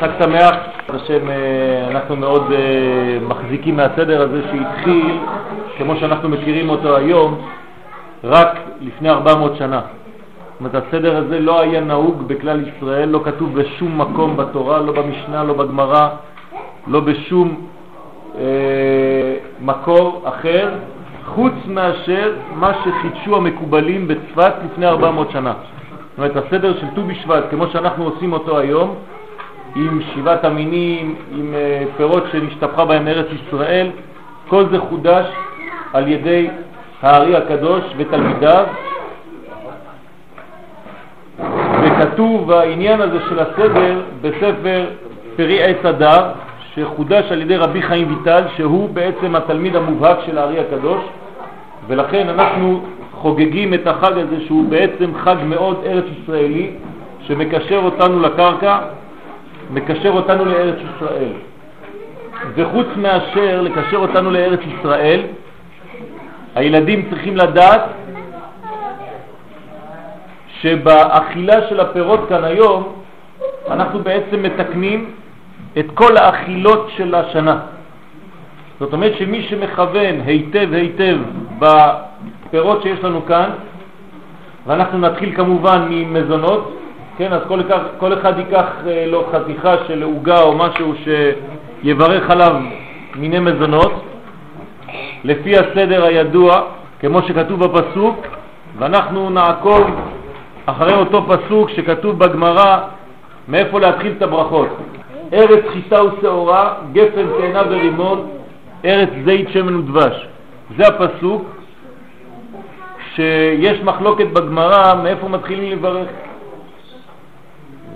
חג שמח, השם אה, אנחנו מאוד אה, מחזיקים מהסדר הזה שהתחיל, כמו שאנחנו מכירים אותו היום, רק לפני 400 שנה. זאת אומרת, הסדר הזה לא היה נהוג בכלל ישראל, לא כתוב בשום מקום בתורה, לא במשנה, לא בגמרא, לא בשום אה, מקור אחר, חוץ מאשר מה שחידשו המקובלים בצפת לפני 400 שנה. זאת אומרת, הסדר של ט"ו בשבט, כמו שאנחנו עושים אותו היום, עם שבעת המינים, עם אה, פירות שנשתפכה בהם ארץ ישראל, כל זה חודש על ידי הארי הקדוש ותלמידיו, וכתוב העניין הזה של הסדר בספר פרי עץ הדר, שחודש על ידי רבי חיים ויטל, שהוא בעצם התלמיד המובהק של הארי הקדוש, ולכן אנחנו חוגגים את החג הזה שהוא בעצם חג מאוד ארץ ישראלי, שמקשר אותנו לקרקע, מקשר אותנו לארץ ישראל. וחוץ מאשר לקשר אותנו לארץ ישראל, הילדים צריכים לדעת שבאכילה של הפירות כאן היום אנחנו בעצם מתקנים את כל האכילות של השנה. זאת אומרת שמי שמכוון היטב היטב בפירות שיש לנו כאן, ואנחנו נתחיל כמובן ממזונות, כן, אז כל, כל אחד ייקח אה, לו חתיכה של עוגה או משהו שיברך עליו מיני מזונות, לפי הסדר הידוע, כמו שכתוב בפסוק, ואנחנו נעקוב אחרי אותו פסוק שכתוב בגמרא מאיפה להתחיל את הברכות. ארץ חיטה ושעורה, גפן תאנה ורימון, ארץ זית שמן ודבש. זה הפסוק שיש מחלוקת בגמרא מאיפה מתחילים לברך.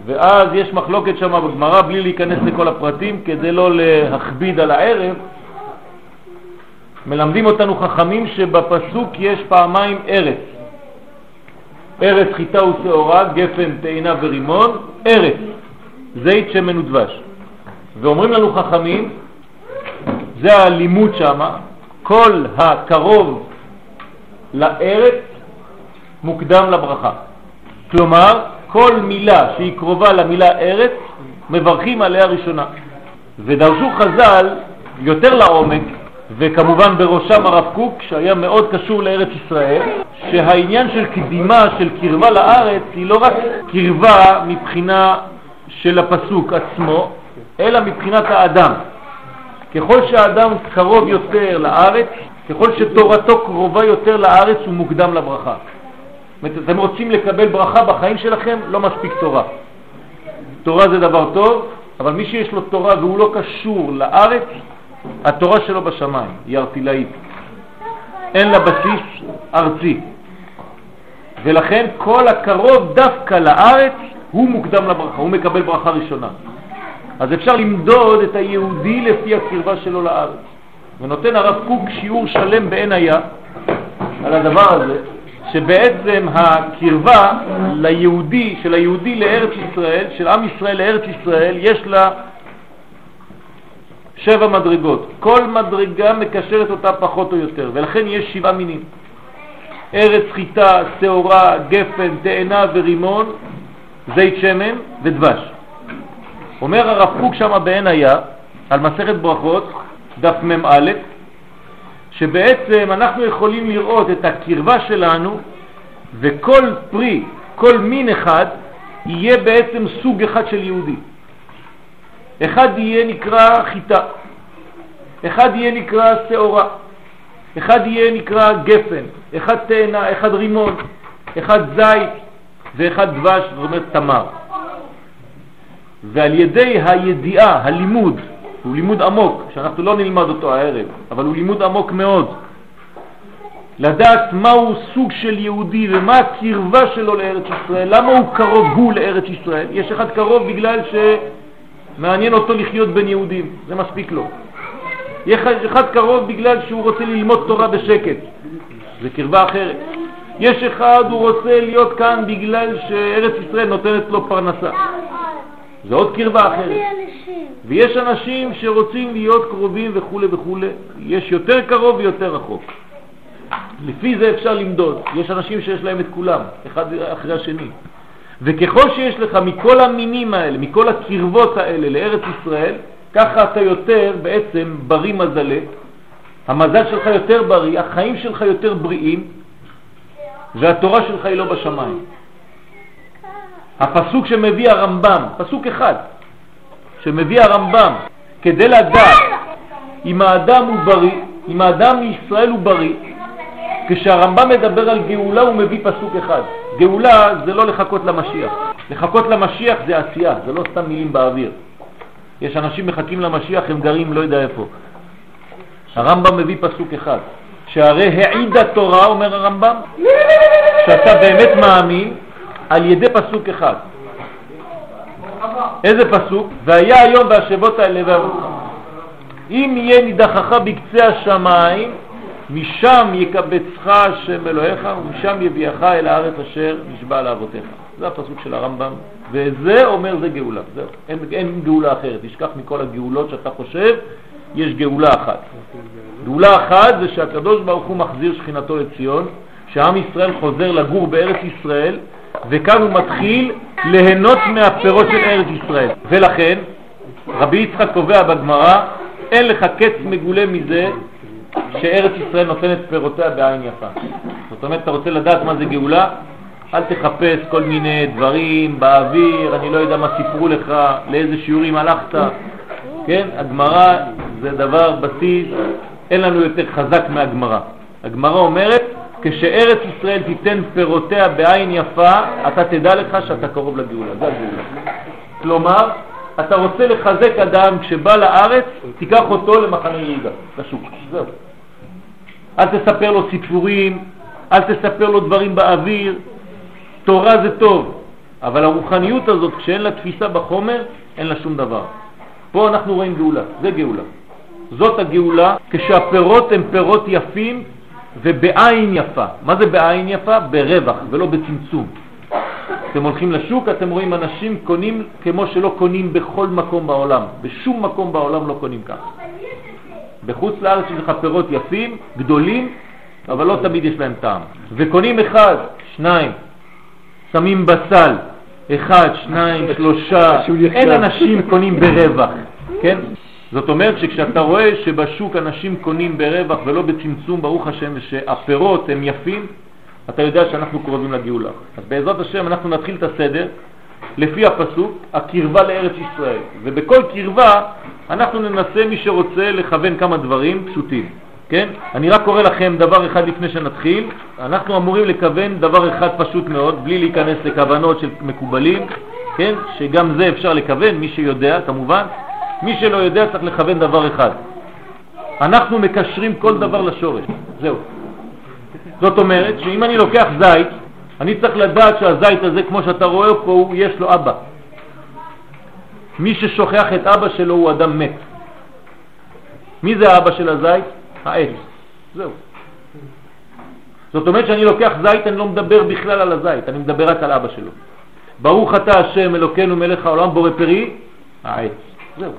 ואז יש מחלוקת שם בגמרא, בלי להיכנס לכל הפרטים, כדי לא להכביד על הערב, מלמדים אותנו חכמים שבפסוק יש פעמיים ארץ. ארץ חיטה ושעורה, גפן, תאנה ורימון, ארץ, זית, שמן ודבש. ואומרים לנו חכמים, זה הלימוד שם, כל הקרוב לארץ מוקדם לברכה. כלומר, כל מילה שהיא קרובה למילה ארץ, מברכים עליה ראשונה. ודרשו חז"ל יותר לעומק, וכמובן בראשם הרב קוק, שהיה מאוד קשור לארץ ישראל, שהעניין של קדימה, של קרבה לארץ, היא לא רק קרבה מבחינה של הפסוק עצמו, אלא מבחינת האדם. ככל שהאדם קרוב יותר לארץ, ככל שתורתו קרובה יותר לארץ, הוא מוקדם לברכה. אתם רוצים לקבל ברכה בחיים שלכם, לא מספיק תורה. תורה זה דבר טוב, אבל מי שיש לו תורה והוא לא קשור לארץ, התורה שלו בשמיים, היא ארטילאית. אין לה בסיס ארצי. ולכן כל הקרוב דווקא לארץ הוא מוקדם לברכה, הוא מקבל ברכה ראשונה. אז אפשר למדוד את היהודי לפי הקרבה שלו לארץ. ונותן הרב קוק שיעור שלם בעין היה על הדבר הזה, שבעצם הקרבה ליהודי, של היהודי לארץ ישראל, של עם ישראל לארץ ישראל, יש לה שבע מדרגות. כל מדרגה מקשרת אותה פחות או יותר, ולכן יש שבעה מינים. ארץ חיטה, שעורה, גפן, תאנה ורימון, זית שמן ודבש. אומר הרב קוק שם בעין היה, על מסכת ברכות, דף מ"א, שבעצם אנחנו יכולים לראות את הקרבה שלנו וכל פרי, כל מין אחד, יהיה בעצם סוג אחד של יהודי. אחד יהיה נקרא חיטה, אחד יהיה נקרא שעורה, אחד יהיה נקרא גפן, אחד תאנה, אחד רימון, אחד זית ואחד דבש, זאת אומרת תמר. ועל ידי הידיעה, הלימוד, הוא לימוד עמוק, שאנחנו לא נלמד אותו הערב, אבל הוא לימוד עמוק מאוד. לדעת מהו סוג של יהודי ומה הקרבה שלו לארץ ישראל, למה הוא קרוב הוא לארץ ישראל. יש אחד קרוב בגלל שמעניין אותו לחיות בין יהודים, זה מספיק לו. יש אחד קרוב בגלל שהוא רוצה ללמוד תורה בשקט, זה קרבה אחרת. יש אחד, הוא רוצה להיות כאן בגלל שארץ ישראל נותנת לו פרנסה. זה עוד קרבה אחרת. ויש אנשים שרוצים להיות קרובים וכו' וכו'. יש יותר קרוב ויותר רחוק. לפי זה אפשר למדוד. יש אנשים שיש להם את כולם, אחד אחרי השני. וככל שיש לך מכל המינים האלה, מכל הקרבות האלה לארץ ישראל, ככה אתה יותר בעצם בריא מזלה, המזל שלך יותר בריא, החיים שלך יותר בריאים, והתורה שלך היא לא בשמיים. הפסוק שמביא הרמב"ם, פסוק אחד, שמביא הרמב"ם, כדי לדעת אם האדם הוא בריא, אם האדם מישראל הוא בריא, כשהרמב"ם מדבר על גאולה הוא מביא פסוק אחד. גאולה זה לא לחכות למשיח. לחכות למשיח זה עשייה, זה לא סתם מילים באוויר. יש אנשים מחכים למשיח, הם גרים לא יודע איפה. הרמב"ם מביא פסוק אחד, שהרי העידה תורה, אומר הרמב"ם, שאתה באמת מאמין על ידי פסוק אחד. איזה פסוק? והיה היום והשבות האלה והבוכם. אם יהיה נידחך בקצה השמיים, משם יקבצך השם אלוהיך ומשם יביאך אל הארץ אשר נשבע לאבותיך. זה הפסוק של הרמב"ם, וזה אומר זה גאולה. זהו, אין, אין גאולה אחרת. תשכח מכל הגאולות שאתה חושב, יש גאולה אחת. גאולה אחת זה שהקדוש ברוך הוא מחזיר שכינתו לציון, שעם ישראל חוזר לגור בארץ ישראל, וכאן הוא מתחיל ליהנות מהפירות של ארץ ישראל. ולכן, רבי יצחק קובע בגמרא, אין לך קץ מגולה מזה שארץ ישראל נותנת פירותיה בעין יפה. זאת אומרת, אתה רוצה לדעת מה זה גאולה? אל תחפש כל מיני דברים באוויר, אני לא יודע מה סיפרו לך, לאיזה שיעורים הלכת. כן, הגמרא זה דבר בסיס, אין לנו יותר חזק מהגמרא. הגמרא אומרת, כשארץ ישראל תיתן פירותיה בעין יפה, אתה תדע לך שאתה קרוב לגאולה. זה הגאולה. כלומר, אתה רוצה לחזק אדם כשבא לארץ, תיקח אותו למחנה יהודה, לשוק. זהו. אל תספר לו סיפורים, אל תספר לו דברים באוויר. תורה זה טוב, אבל הרוחניות הזאת, כשאין לה תפיסה בחומר, אין לה שום דבר. פה אנחנו רואים גאולה, זה גאולה. זאת הגאולה כשהפירות הם פירות יפים ובעין יפה. מה זה בעין יפה? ברווח ולא בצמצום. אתם הולכים לשוק, אתם רואים אנשים קונים כמו שלא קונים בכל מקום בעולם. בשום מקום בעולם לא קונים כך. בחוץ לארץ יש לך פירות יפים, גדולים, אבל לא תמיד יש להם טעם. וקונים אחד, שניים, שמים בסל, אחד, שניים, שלושה, אין אנשים קונים ברווח, כן? זאת אומרת שכשאתה רואה שבשוק אנשים קונים ברווח ולא בצמצום, ברוך השם, שהפירות הם יפים, אתה יודע שאנחנו קרובים לגאולה. אז בעזרת השם אנחנו נתחיל את הסדר לפי הפסוק, הקרבה לארץ ישראל. ובכל קרבה אנחנו ננסה, מי שרוצה, לכוון כמה דברים פשוטים. כן? אני רק קורא לכם דבר אחד לפני שנתחיל. אנחנו אמורים לכוון דבר אחד פשוט מאוד, בלי להיכנס לכוונות של מקובלים, כן? שגם זה אפשר לכוון, מי שיודע כמובן. מי שלא יודע צריך לכוון דבר אחד. אנחנו מקשרים כל דבר לשורש, זהו. זאת אומרת שאם אני לוקח זית, אני צריך לדעת שהזית הזה, כמו שאתה רואה פה, יש לו אבא. מי ששוכח את אבא שלו הוא אדם מת. מי זה האבא של הזית? העץ. זהו. זאת אומרת שאני לוקח זית, אני לא מדבר בכלל על הזית, אני מדבר רק על אבא שלו. ברוך אתה השם אלוקינו מלך העולם בורא פרי, העץ. זהו.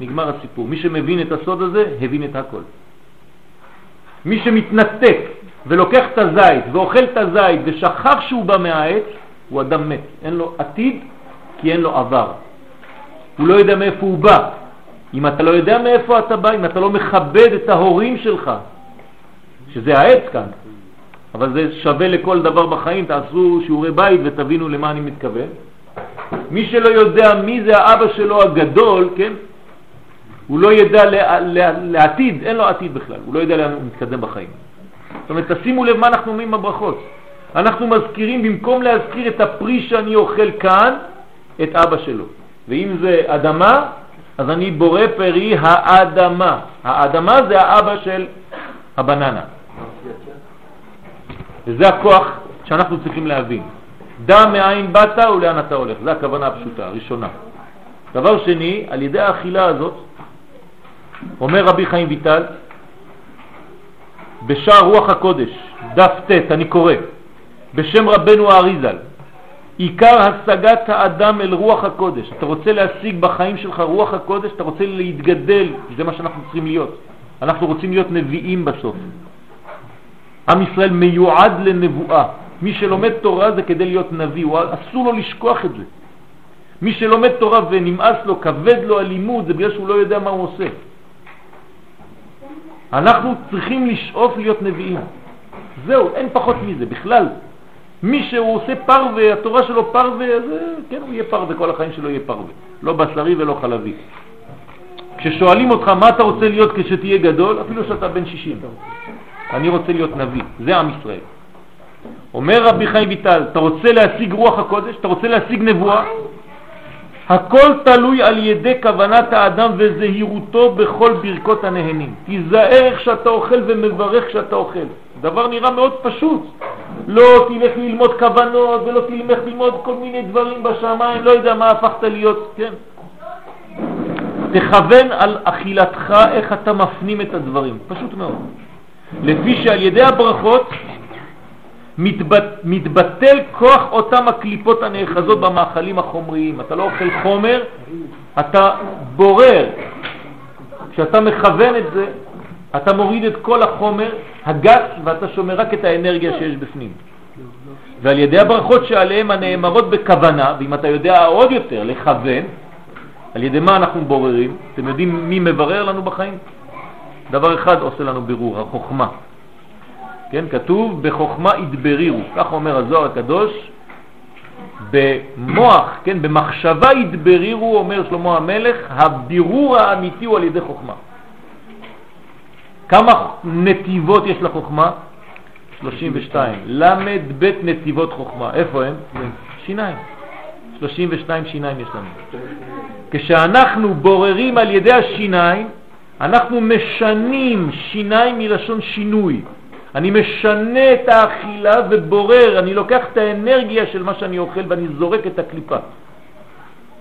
נגמר הסיפור. מי שמבין את הסוד הזה, הבין את הכל. מי שמתנתק ולוקח את הזית ואוכל את הזית ושכח שהוא בא מהעץ, הוא אדם מת. אין לו עתיד כי אין לו עבר. הוא לא יודע מאיפה הוא בא. אם אתה לא יודע מאיפה אתה בא, אם אתה לא מכבד את ההורים שלך, שזה העץ כאן, אבל זה שווה לכל דבר בחיים, תעשו שיעורי בית ותבינו למה אני מתכוון. מי שלא יודע מי זה האבא שלו הגדול, כן, הוא לא ידע לעתיד, אין לו עתיד בכלל, הוא לא יודע לאן הוא מתקדם בחיים. זאת אומרת, תשימו לב מה אנחנו אומרים בברכות. אנחנו מזכירים, במקום להזכיר את הפרי שאני אוכל כאן, את אבא שלו. ואם זה אדמה, אז אני בורא פרי האדמה. האדמה זה האבא של הבננה. וזה הכוח שאנחנו צריכים להבין. דע מאין באת ולאן אתה הולך. זו הכוונה הפשוטה, הראשונה. דבר שני, על ידי האכילה הזאת, אומר רבי חיים ויטל, בשער רוח הקודש, דף ט', אני קורא, בשם רבנו האריזל, עיקר השגת האדם אל רוח הקודש. אתה רוצה להשיג בחיים שלך רוח הקודש, אתה רוצה להתגדל, זה מה שאנחנו צריכים להיות. אנחנו רוצים להיות נביאים בסוף. עם ישראל מיועד לנבואה. מי שלומד תורה זה כדי להיות נביא, הוא אסור לו לשכוח את זה. מי שלומד תורה ונמאס לו, כבד לו הלימוד, זה בגלל שהוא לא יודע מה הוא עושה. אנחנו צריכים לשאוף להיות נביאים. זהו, אין פחות מזה, בכלל. מי שהוא עושה פרווה, התורה שלו פרווה, אז כן, הוא יהיה פרווה, כל החיים שלו יהיה פרווה. לא בשרי ולא חלבי. כששואלים אותך מה אתה רוצה להיות כשתהיה גדול, אפילו שאתה בן 60, אני רוצה להיות נביא, זה עם ישראל. אומר רבי חיים ויטל, אתה רוצה להשיג רוח הקודש? אתה רוצה להשיג נבואה? הכל תלוי על ידי כוונת האדם וזהירותו בכל ברכות הנהנים. תיזהר איך שאתה אוכל ומברך כשאתה אוכל. דבר נראה מאוד פשוט. לא תלך ללמוד כוונות ולא תלך ללמוד כל מיני דברים בשמיים, לא יודע מה הפכת להיות, כן. תכוון על אכילתך איך אתה מפנים את הדברים, פשוט מאוד. לפי שעל ידי הברכות מתבט, מתבטל כוח אותם הקליפות הנאחזות במאכלים החומריים. אתה לא אוכל חומר, אתה בורר. כשאתה מכוון את זה, אתה מוריד את כל החומר הגס ואתה שומר רק את האנרגיה שיש בפנים. ועל ידי הברכות שעליהם הנאמרות בכוונה, ואם אתה יודע עוד יותר לכוון, על ידי מה אנחנו בוררים? אתם יודעים מי מברר לנו בחיים? דבר אחד עושה לנו בירור, החוכמה. כן, כתוב בחוכמה ידברירו, כך אומר הזוהר הקדוש, במוח, כן, במחשבה ידברירו, אומר שלמה המלך, הבירור האמיתי הוא על ידי חוכמה. כמה נתיבות יש לחוכמה? 32. למד בית נתיבות חוכמה. איפה הם? שיניים. 32 שיניים יש לנו. כשאנחנו בוררים על ידי השיניים, אנחנו משנים שיניים מלשון שינוי. אני משנה את האכילה ובורר, אני לוקח את האנרגיה של מה שאני אוכל ואני זורק את הקליפה.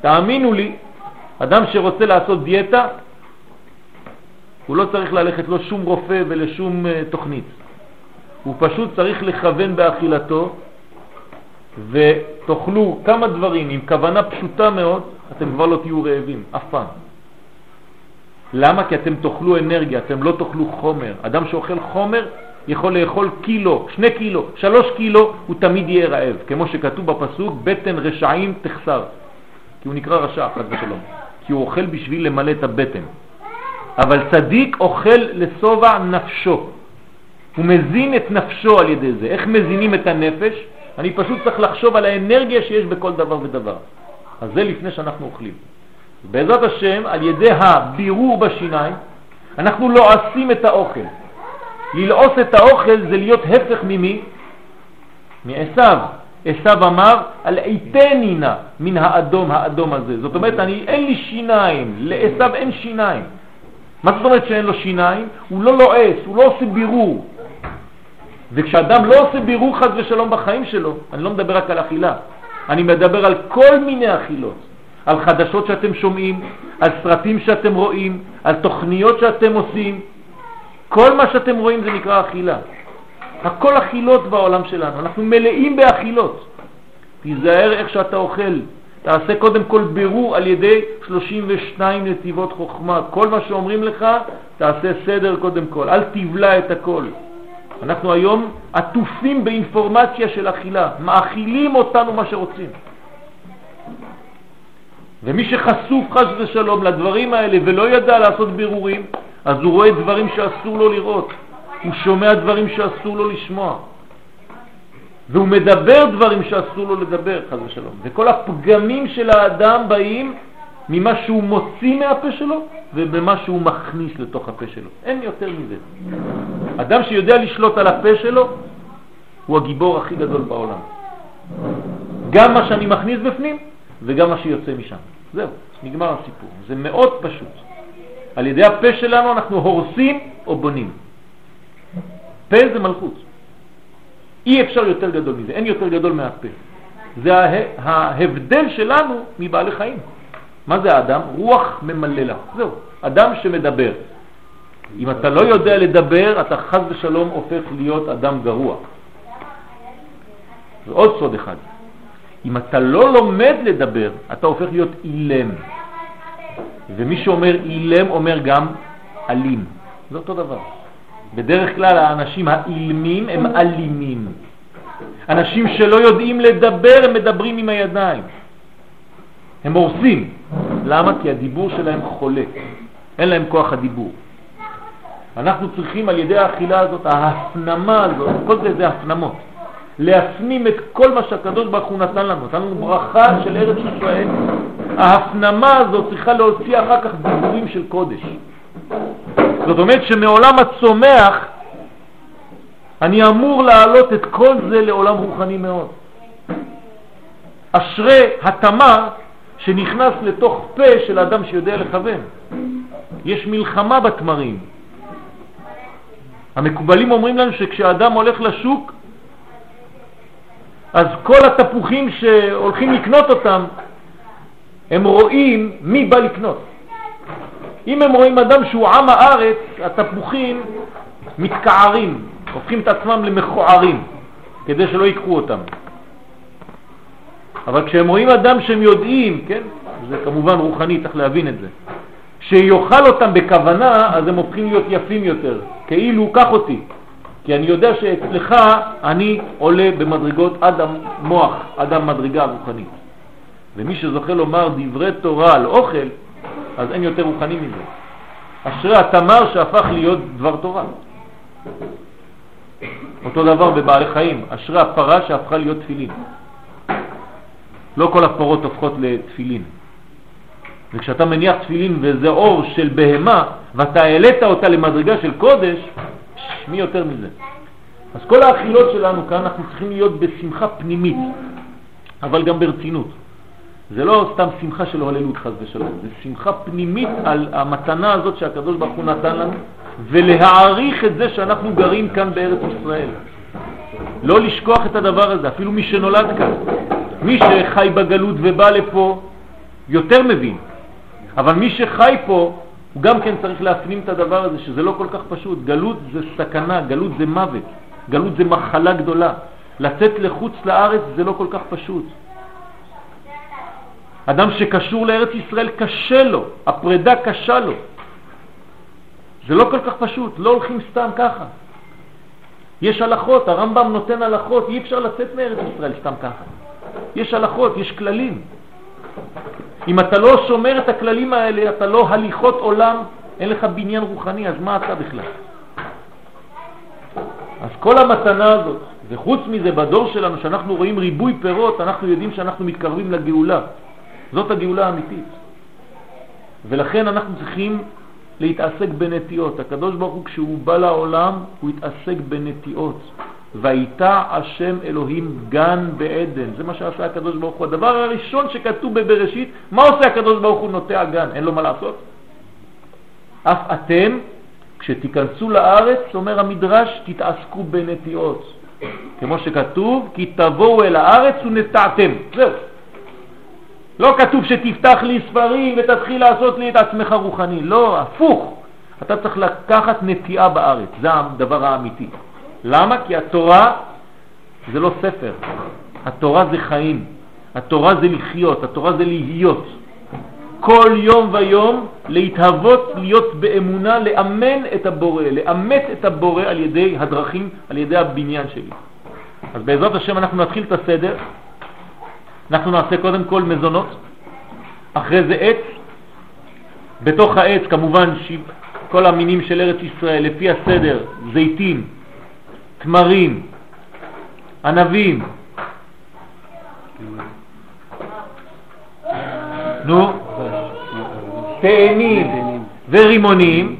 תאמינו לי, אדם שרוצה לעשות דיאטה, הוא לא צריך ללכת לא שום רופא ולשום uh, תוכנית. הוא פשוט צריך לכוון באכילתו ותאכלו כמה דברים עם כוונה פשוטה מאוד, אתם כבר לא תהיו רעבים, אף פעם. למה? כי אתם תאכלו אנרגיה, אתם לא תאכלו חומר. אדם שאוכל חומר יכול לאכול קילו, שני קילו, שלוש קילו, הוא תמיד יהיה רעב. כמו שכתוב בפסוק, בטן רשעים תחסר. כי הוא נקרא רשע, חד ושלום. כי הוא אוכל בשביל למלא את הבטן. אבל צדיק אוכל לסובע נפשו. הוא מזין את נפשו על ידי זה. איך מזינים את הנפש? אני פשוט צריך לחשוב על האנרגיה שיש בכל דבר ודבר. אז זה לפני שאנחנו אוכלים. בעזרת השם, על ידי הבירור בשיניים, אנחנו לועסים את האוכל. ללעוס את האוכל זה להיות הפך ממי? מעשיו. עשיו אמר, על עיתני נא מן האדום האדום הזה. זאת אומרת, אני, אין לי שיניים, לעשיו אין שיניים. מה זאת אומרת שאין לו שיניים? הוא לא לועס, הוא לא עושה בירור. וכשאדם לא עושה בירור חד ושלום בחיים שלו, אני לא מדבר רק על אכילה, אני מדבר על כל מיני אכילות, על חדשות שאתם שומעים, על סרטים שאתם רואים, על תוכניות שאתם עושים, כל מה שאתם רואים זה נקרא אכילה. הכל אכילות בעולם שלנו, אנחנו מלאים באכילות. תיזהר איך שאתה אוכל, תעשה קודם כל בירור על ידי 32 נתיבות חוכמה. כל מה שאומרים לך, תעשה סדר קודם כל, אל תבלע את הכל. אנחנו היום עטופים באינפורמציה של אכילה, מאכילים אותנו מה שרוצים. ומי שחשוף חס ושלום לדברים האלה ולא ידע לעשות בירורים, אז הוא רואה דברים שאסור לו לראות, הוא שומע דברים שאסור לו לשמוע, והוא מדבר דברים שאסור לו לדבר, חס ושלום. וכל הפגמים של האדם באים ממה שהוא מוציא מהפה שלו ובמה שהוא מכניס לתוך הפה שלו. אין יותר מזה. אדם שיודע לשלוט על הפה שלו הוא הגיבור הכי גדול בעולם. גם מה שאני מכניס בפנים וגם מה שיוצא משם. זהו, נגמר הסיפור. זה מאוד פשוט. על ידי הפה שלנו אנחנו הורסים או בונים. פה זה מלכות. אי אפשר יותר גדול מזה, אין יותר גדול מהפה. זה ההבדל שלנו מבעלי חיים. מה זה האדם? רוח ממללה. זהו, אדם שמדבר. אם אתה לא יודע לדבר, אתה חז ושלום הופך להיות אדם גרוע. ועוד סוד אחד, אם אתה לא לומד לדבר, אתה הופך להיות אילם. ומי שאומר אילם אומר גם אלים. זה אותו דבר. בדרך כלל האנשים האילמים הם אלימים. אנשים שלא יודעים לדבר, הם מדברים עם הידיים. הם הורסים. למה? כי הדיבור שלהם חולה. אין להם כוח הדיבור. אנחנו צריכים על ידי האכילה הזאת, ההפנמה הזאת, כל זה זה הפנמות, להפנים את כל מה שהקדוש ברוך הוא נתן לנו, נתן לנו ברכה של ארץ ישראל. ההפנמה הזאת צריכה להוציא אחר כך דיבורים של קודש. זאת אומרת שמעולם הצומח אני אמור להעלות את כל זה לעולם רוחני מאוד. אשרי התמר שנכנס לתוך פה של אדם שיודע לכוון. יש מלחמה בתמרים. המקובלים אומרים לנו שכשאדם הולך לשוק, אז כל התפוחים שהולכים לקנות אותם, הם רואים מי בא לקנות. אם הם רואים אדם שהוא עם הארץ, התפוחים מתקערים, הופכים את עצמם למכוערים, כדי שלא ייקחו אותם. אבל כשהם רואים אדם שהם יודעים, כן, זה כמובן רוחני, צריך להבין את זה, שיוכל אותם בכוונה, אז הם הופכים להיות יפים יותר, כאילו קח אותי, כי אני יודע שאצלך אני עולה במדרגות עד המוח, עד המדרגה הרוחנית. ומי שזוכה לומר דברי תורה על אוכל, אז אין יותר רוחני מזה. אשרי התמר שהפך להיות דבר תורה. אותו דבר בבעלי חיים, אשרי הפרה שהפכה להיות תפילין. לא כל הפרות הופכות לתפילין. וכשאתה מניח תפילין וזה אור של בהמה, ואתה העלית אותה למדרגה של קודש, מי יותר מזה? אז כל האכילות שלנו כאן, אנחנו צריכים להיות בשמחה פנימית, אבל גם ברצינות. זה לא סתם שמחה של הוללות חס ושלום, זה שמחה פנימית על המתנה הזאת שהקדוש ברוך הוא נתן לנו, ולהעריך את זה שאנחנו גרים כאן בארץ ישראל. לא לשכוח את הדבר הזה, אפילו מי שנולד כאן. מי שחי בגלות ובא לפה יותר מבין, אבל מי שחי פה הוא גם כן צריך להפנים את הדבר הזה שזה לא כל כך פשוט. גלות זה סכנה, גלות זה מוות, גלות זה מחלה גדולה. לצאת לחוץ לארץ זה לא כל כך פשוט. אדם שקשור לארץ ישראל קשה לו, הפרידה קשה לו. זה לא כל כך פשוט, לא הולכים סתם ככה. יש הלכות, הרמב"ם נותן הלכות, אי אפשר לצאת מארץ ישראל סתם ככה. יש הלכות, יש כללים. אם אתה לא שומר את הכללים האלה, אתה לא הליכות עולם, אין לך בניין רוחני, אז מה אתה בכלל? אז כל המתנה הזאת, וחוץ מזה בדור שלנו, שאנחנו רואים ריבוי פירות, אנחנו יודעים שאנחנו מתקרבים לגאולה. זאת הגאולה האמיתית. ולכן אנחנו צריכים להתעסק בנטיעות. הקדוש ברוך הוא כשהוא בא לעולם הוא התעסק בנטיעות. והייתה השם אלוהים גן בעדן. זה מה שעשה הקדוש ברוך הוא. הדבר הראשון שכתוב בבראשית, מה עושה הקדוש ברוך הוא? נוטע גן, אין לו מה לעשות. אף אתם, כשתיכנסו לארץ, אומר המדרש, תתעסקו בנטיעות. כמו שכתוב, כי תבואו אל הארץ ונטעתם. זהו. לא כתוב שתפתח לי ספרים ותתחיל לעשות לי את עצמך רוחני. לא, הפוך. אתה צריך לקחת נטיעה בארץ, זה הדבר האמיתי. למה? כי התורה זה לא ספר, התורה זה חיים, התורה זה לחיות, התורה זה להיות. כל יום ויום להתהוות, להיות באמונה, לאמן את הבורא, לאמת את הבורא על ידי הדרכים, על ידי הבניין שלי. אז בעזרת השם אנחנו נתחיל את הסדר. אנחנו נעשה קודם כל מזונות, אחרי זה עץ, בתוך העץ כמובן כל המינים של ארץ ישראל, לפי הסדר, זיתים, תמרים, ענבים, נו, תאנים ורימונים,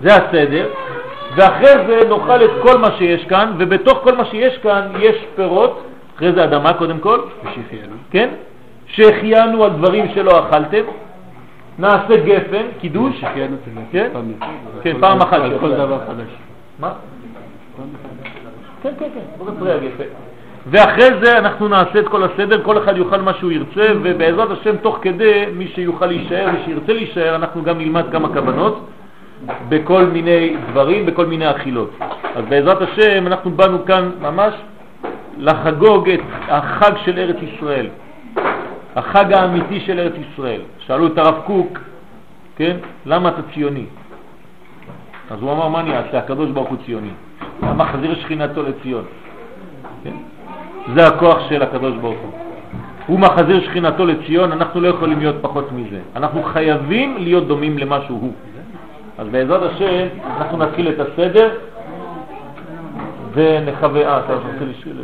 זה הסדר, ואחרי זה נאכל את כל מה שיש כאן, ובתוך כל מה שיש כאן יש פירות, אחרי זה אדמה קודם כל, ושחיינו, כן? שהחיינו על דברים שלא אכלתם, נעשה גפן, קידוש, כן? כן, פעם אחת. כל דבר חדש. מה? כן, כן, כן, נפריע הגפן. ואחרי זה אנחנו נעשה את כל הסדר, כל אחד יאכל מה שהוא ירצה, ובעזרת השם תוך כדי מי שיוכל להישאר, מי שירצה להישאר, אנחנו גם נלמד כמה כוונות בכל מיני דברים, בכל מיני אכילות. אז בעזרת השם אנחנו באנו כאן ממש לחגוג את החג של ארץ ישראל, החג האמיתי של ארץ ישראל. שאלו את הרב קוק, כן, למה אתה ציוני? אז הוא אמר, מה אני אעשה? הקדוש ברוך הוא ציוני. מחזיר שכינתו לציון. כן? זה הכוח של הקדוש ברוך הוא. הוא מחזיר שכינתו לציון, אנחנו לא יכולים להיות פחות מזה. אנחנו חייבים להיות דומים למה שהוא. אז בעזרת השם אנחנו נתחיל את הסדר ונחווה... אה, אתה רוצה לשאול?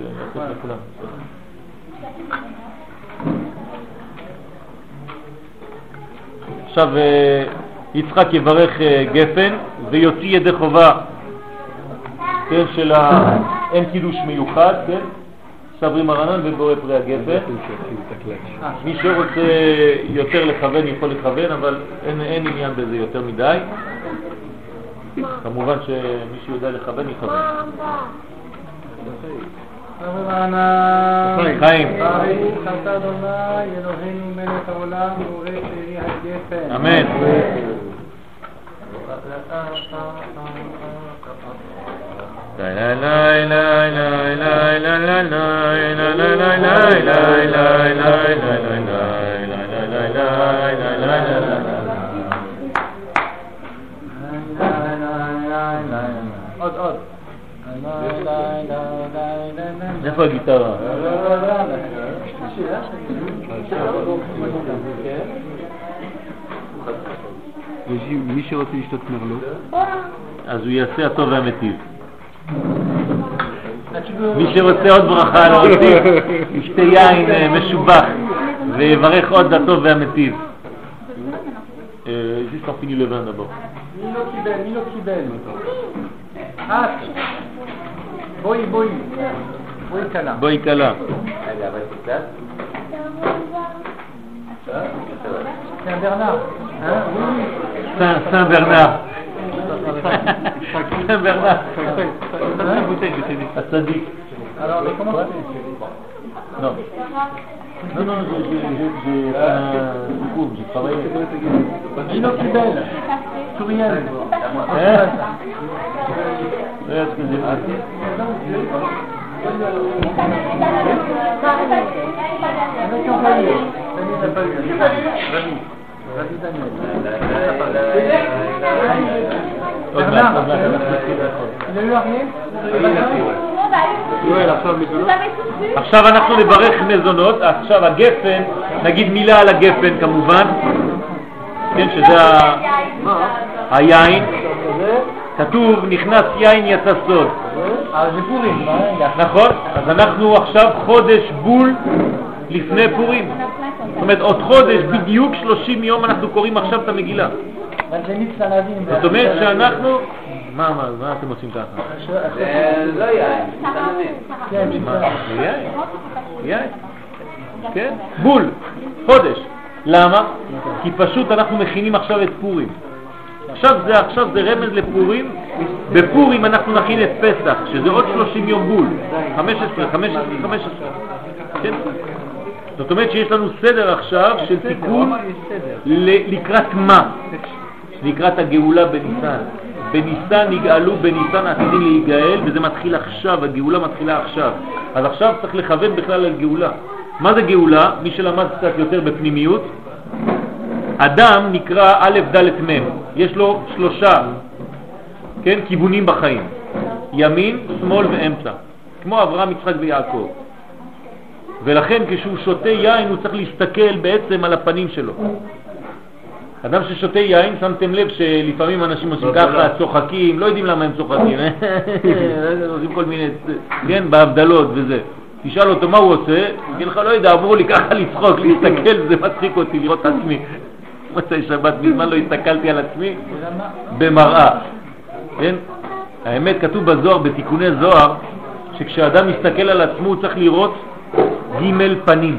עכשיו אה, יצחק יברך אה, גפן ויוציא ידי חובה, כן, של ה... אין קידוש מיוחד, כן? סברי מרנן ובורא פרי הגפן. מי שרוצה יותר לכוון יכול לכוון, אבל אין, אין עניין בזה יותר מדי. כמובן שמי שיודע לכוון יכוון. חיים. אמן. איפה הגיטרה? מי שרוצה לשתות מרלו? אז הוא יעשה הטוב והמטיב. מי שרוצה עוד ברכה להוסיף, ישתה יין אה, משובח ויברך עוד הטוב והמטיב. juste en fini le vin d'abord. מי לא קיבל? מי לא קיבל? את. בואי, בואי. בואי קלה. בואי קלה. סן ברנר. סן ברנר. סן ברנר. הצדיק. Alors, mais comment ça Non. Non, non, j'ai fait un cours, j'ai travaillé. Gino Kibel, Souriel. Hein Ouais, excusez-moi. Avec employé. עכשיו אנחנו נברך מזונות, עכשיו הגפן, נגיד מילה על הגפן כמובן, כן, שזה היין, כתוב נכנס יין יצא סוד. נכון? אז אנחנו עכשיו חודש בול לפני פורים, זאת אומרת עוד חודש, בדיוק 30 יום אנחנו קוראים עכשיו את המגילה. זאת אומרת שאנחנו, מה, מה, מה אתם עושים ככה? לא יין, זה יין, יין, כן, בול, חודש. למה? כי פשוט אנחנו מכינים עכשיו את פורים. עכשיו זה, עכשיו זה רמז לפורים, בפורים אנחנו נכין את פסח, שזה עוד 30 יום בול, 15, 15, 15, כן? זאת אומרת שיש לנו סדר עכשיו של תיקון לקראת מה? לקראת הגאולה בניסן. בניסן נגאלו, בניסן עתידים להיגאל, וזה מתחיל עכשיו, הגאולה מתחילה עכשיו. אז עכשיו צריך לכוון בכלל על גאולה. מה זה גאולה? מי שלמד קצת יותר בפנימיות, אדם נקרא א' ד' מ', יש לו שלושה, כן, כיוונים בחיים, ימין, שמאל ואמצע, כמו אברהם, יצחק ויעקב. ולכן כשהוא שותה יין הוא צריך להסתכל בעצם על הפנים שלו. אדם ששותה יין, שמתם לב שלפעמים אנשים עושים ככה, צוחקים, לא יודעים למה הם צוחקים, עושים כל מיני, כן, בהבדלות וזה. תשאל אותו מה הוא עושה, יגיד לך, לא יודע, אמרו לי ככה לצחוק, להסתכל, זה מצחיק אותי לראות את עצמי. מוצאי שבת, מזמן לא הסתכלתי על עצמי במראה. כן? האמת, כתוב בזוהר, בתיקוני זוהר, שכשאדם מסתכל על עצמו הוא צריך לראות ג' פנים.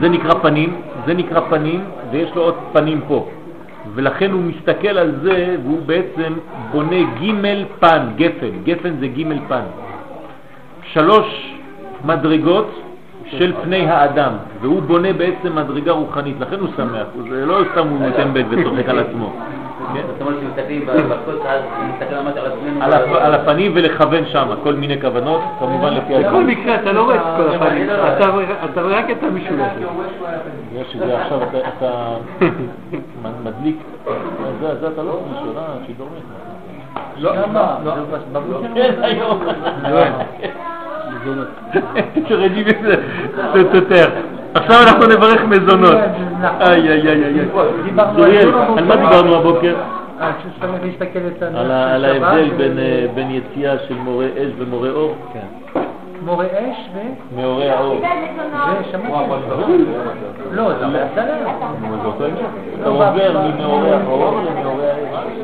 זה נקרא פנים, זה נקרא פנים, ויש לו עוד פנים פה. ולכן הוא מסתכל על זה, והוא בעצם בונה ג' פן, גפן, גפן זה ג' פן. שלוש מדרגות של פני האדם, והוא בונה בעצם מדרגה רוחנית, לכן הוא שמח, זה לא סתם הוא טמבל וצוחק על עצמו. זאת אומרת שמסתכלים בקודש, אז מסתכל ממש על עצמנו. על הפ- על הפנים ולכוון שם, כל מיני כוונות, כמובן לפי בכל הגבול. מקרה אתה לא רואה את כל הפנים, אתה רואה- אתה רואה רק את המשולש. בגלל שזה עכשיו אתה- מדליק, זה זה אתה לא ראשונה, שידור. מת. לא, לא, כן, te te taire. עכשיו אנחנו נברך מזונות. איי איי איי איי. זוריאל, על מה דיברנו הבוקר? אה, על ההבדל בין, אה, בין יציאה של מורה אש ומורה אור? מורה אש ו... מאורי האור. לא, זה מהצלם. אתה עובר ממאורי האור למאורי האש.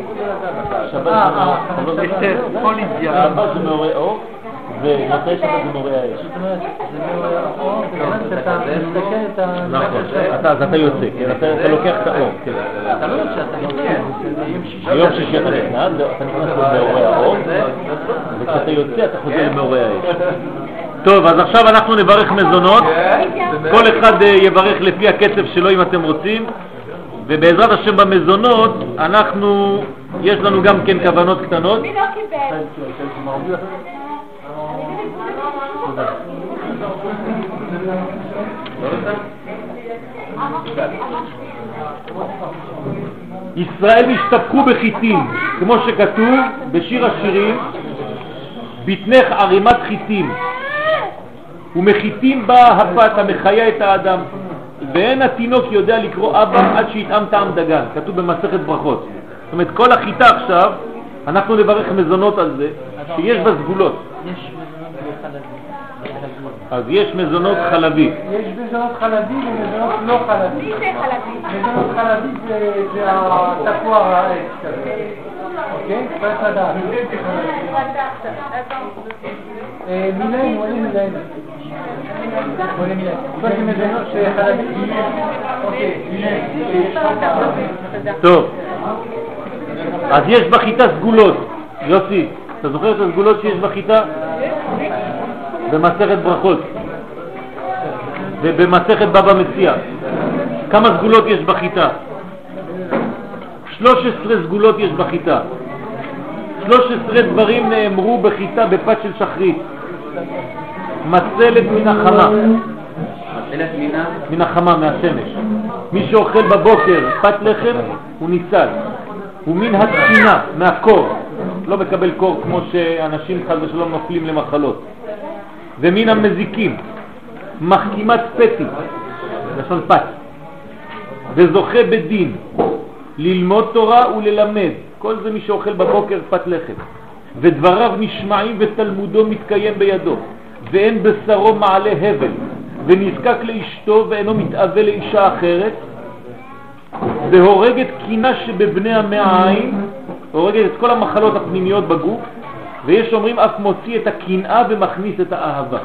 שבת אה, זה אה, מאור- לא. ומוצאי שבת זה מאורי האש. זאת אומרת, זה מאור האור, זאת אומרת, אתה מסתכל את ה... נכון, אתה- אז אתה יוצא, כן, אתה אתה לוקח את האור. כן. אתה לא יודע שאתה יוצא. ביום שישי אתה נכנס, אתה נכנס למאורי האור, וכשאתה יוצא אתה חוזר למאורי האש. טוב, אז עכשיו אנחנו נברך מזונות. כל אחד אה, יברך לפי הקצב שלו אם אתם רוצים, ובעזרת השם במזונות אנחנו, יש לנו גם כן כוונות קטנות. מי לא קיבל? ישראל השתפכו בחיטים, כמו שכתוב בשיר השירים, בטנך ערימת חיטים, ומחיטים בה הפת המחיה את האדם, ואין התינוק יודע לקרוא אבא עד שיטעם טעם דגן, כתוב במסכת ברכות. זאת אומרת, כל החיטה עכשיו, אנחנו נברך מזונות על זה, שיש בה סגולות. אז יש מזונות חלבי. יש מזונות חלבי ומזונות לא חלבי. מי זה חלבי? מזונות חלבי זה- זה התפוח העץ כזה. אוקיי? צריך לדעת. אה, מילאנו, עולים מילאנו. עולים מילאנו. כל מזונות שחלבי. אוקיי. טוב, אז יש בחיטה סגולות. יוסי, אתה זוכר את הסגולות שיש בחיטה? במסכת ברכות ובמסכת בבא מציע. כמה סגולות יש בחיטה? 13 סגולות יש בחיטה. 13 דברים נאמרו בחיטה בפת של שחרית. מצלת מן החמה. מן החמה, מהשמש. מי שאוכל בבוקר פת לחם, הוא ניצל. ומן התקינה, מהקור. לא מקבל קור כמו שאנשים חס ושלום נופלים למחלות. ומן המזיקים, מחכימת פתי, לשון פת, וזוכה בדין, ללמוד תורה וללמד, כל זה מי שאוכל בבוקר פת לחם, ודבריו נשמעים ותלמודו מתקיים בידו, ואין בשרו מעלה הבל, ונזקק לאשתו ואינו מתאווה לאישה אחרת, והורג את קינה שבבני המעיים, הורגת את כל המחלות הפנימיות בגוף, ויש אומרים אף מוציא את הקנאה ומכניס את האהבה.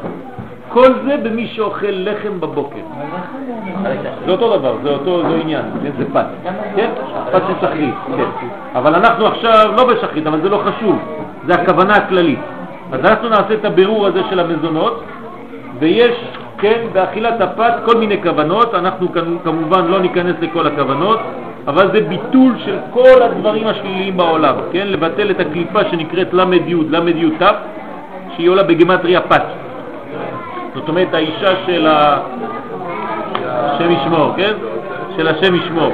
כל זה במי שאוכל לחם בבוקר. זה אותו דבר, זה אותו עניין, כן, זה פת, כן? פת של שחרית, כן. אבל אנחנו עכשיו לא בשחרית, אבל זה לא חשוב, זה הכוונה הכללית. אז אנחנו נעשה את הבירור הזה של המזונות, ויש, כן, באכילת הפת כל מיני כוונות, אנחנו כמובן לא ניכנס לכל הכוונות, אבל זה ביטול של כל הדברים השליליים בעולם, כן? לבטל את הקליפה שנקראת למד י', למד י' ת', שהיא עולה בגמטריה פת. זאת אומרת, האישה של ה... השם ישמור, כן? של השם ישמור.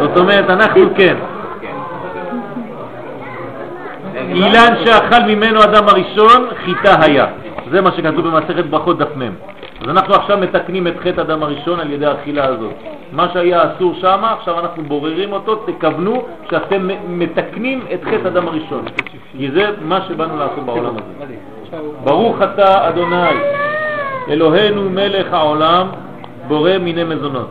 זאת אומרת, אנחנו כן. אילן שאכל ממנו אדם הראשון, חיטה היה. זה מה שכתוב במסכת ברכות דף מ'. אז אנחנו עכשיו מתקנים את חטא אדם הראשון על ידי האכילה הזאת. מה שהיה אסור שם, עכשיו אנחנו בוררים אותו, תכוונו שאתם מתקנים את חטא אדם הראשון. כי זה מה שבאנו לעשות בעולם הזה. ברוך אתה אדוני, אלוהינו מלך העולם, בורא מיני מזונות.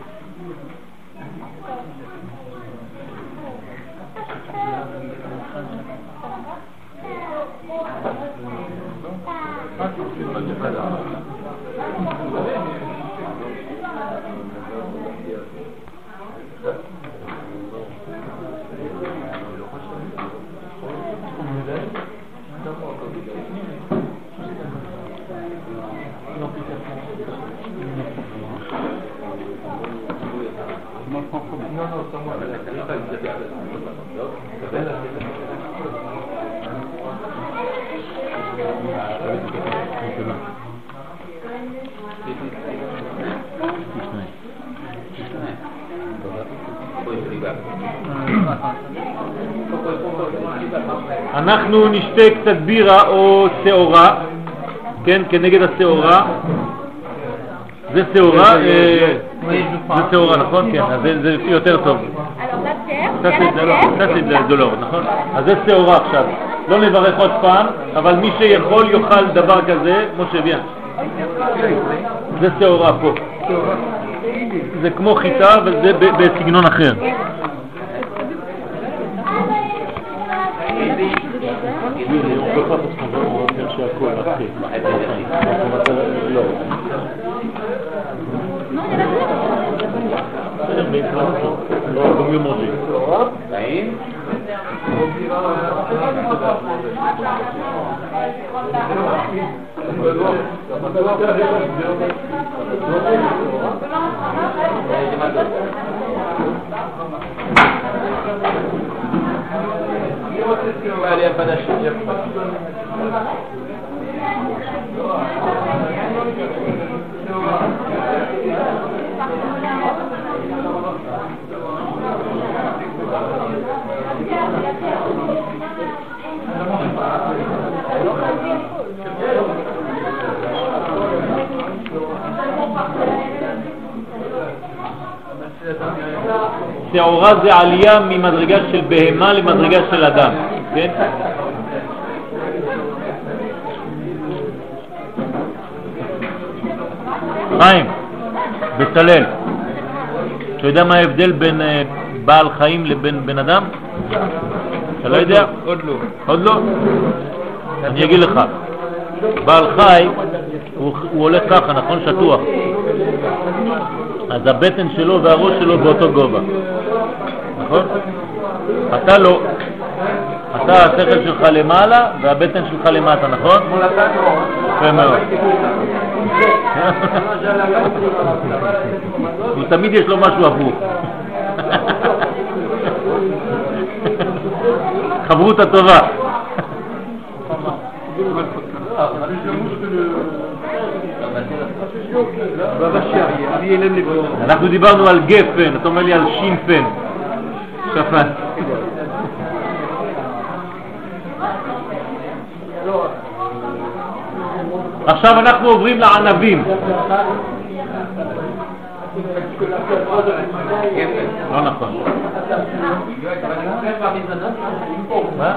भला אנחנו נשתה קצת בירה או שעורה, כן, כנגד השעורה. זה שעורה, אה, זה שעורה, נכון? כן, אז זה זה יותר טוב. Terre. ça, c'est de- de l'or, נכון? אז זה שעורה עכשיו. לא נברך עוד פעם, אבל מי שיכול יאכל דבר כזה, משה ביאן. זה שעורה פה. זה כמו חיטה, אבל זה ב- בסגנון אחר. On peut Мария, подожди, я Thank you. שעורה זה עלייה ממדרגה של בהמה למדרגה של אדם, כן? חיים, בצלאל, אתה יודע מה ההבדל בין אה, בעל חיים לבין בן אדם? אתה לא יודע? עוד לא. עוד לא? אני אגיד לך. בעל חי, הוא, הוא הולך ככה, נכון? שטוח. אז הבטן שלו והראש שלו באותו גובה. נכון? אתה לא. אתה, השכל שלך למעלה והבטן שלך למטה, נכון? יפה מאוד. הוא תמיד יש לו משהו הפוך. חברות הטובה. אנחנו דיברנו על גפן, אתה אומר לי על שינפן. שפן. עכשיו אנחנו עוברים לענבים. לא נכון. מה?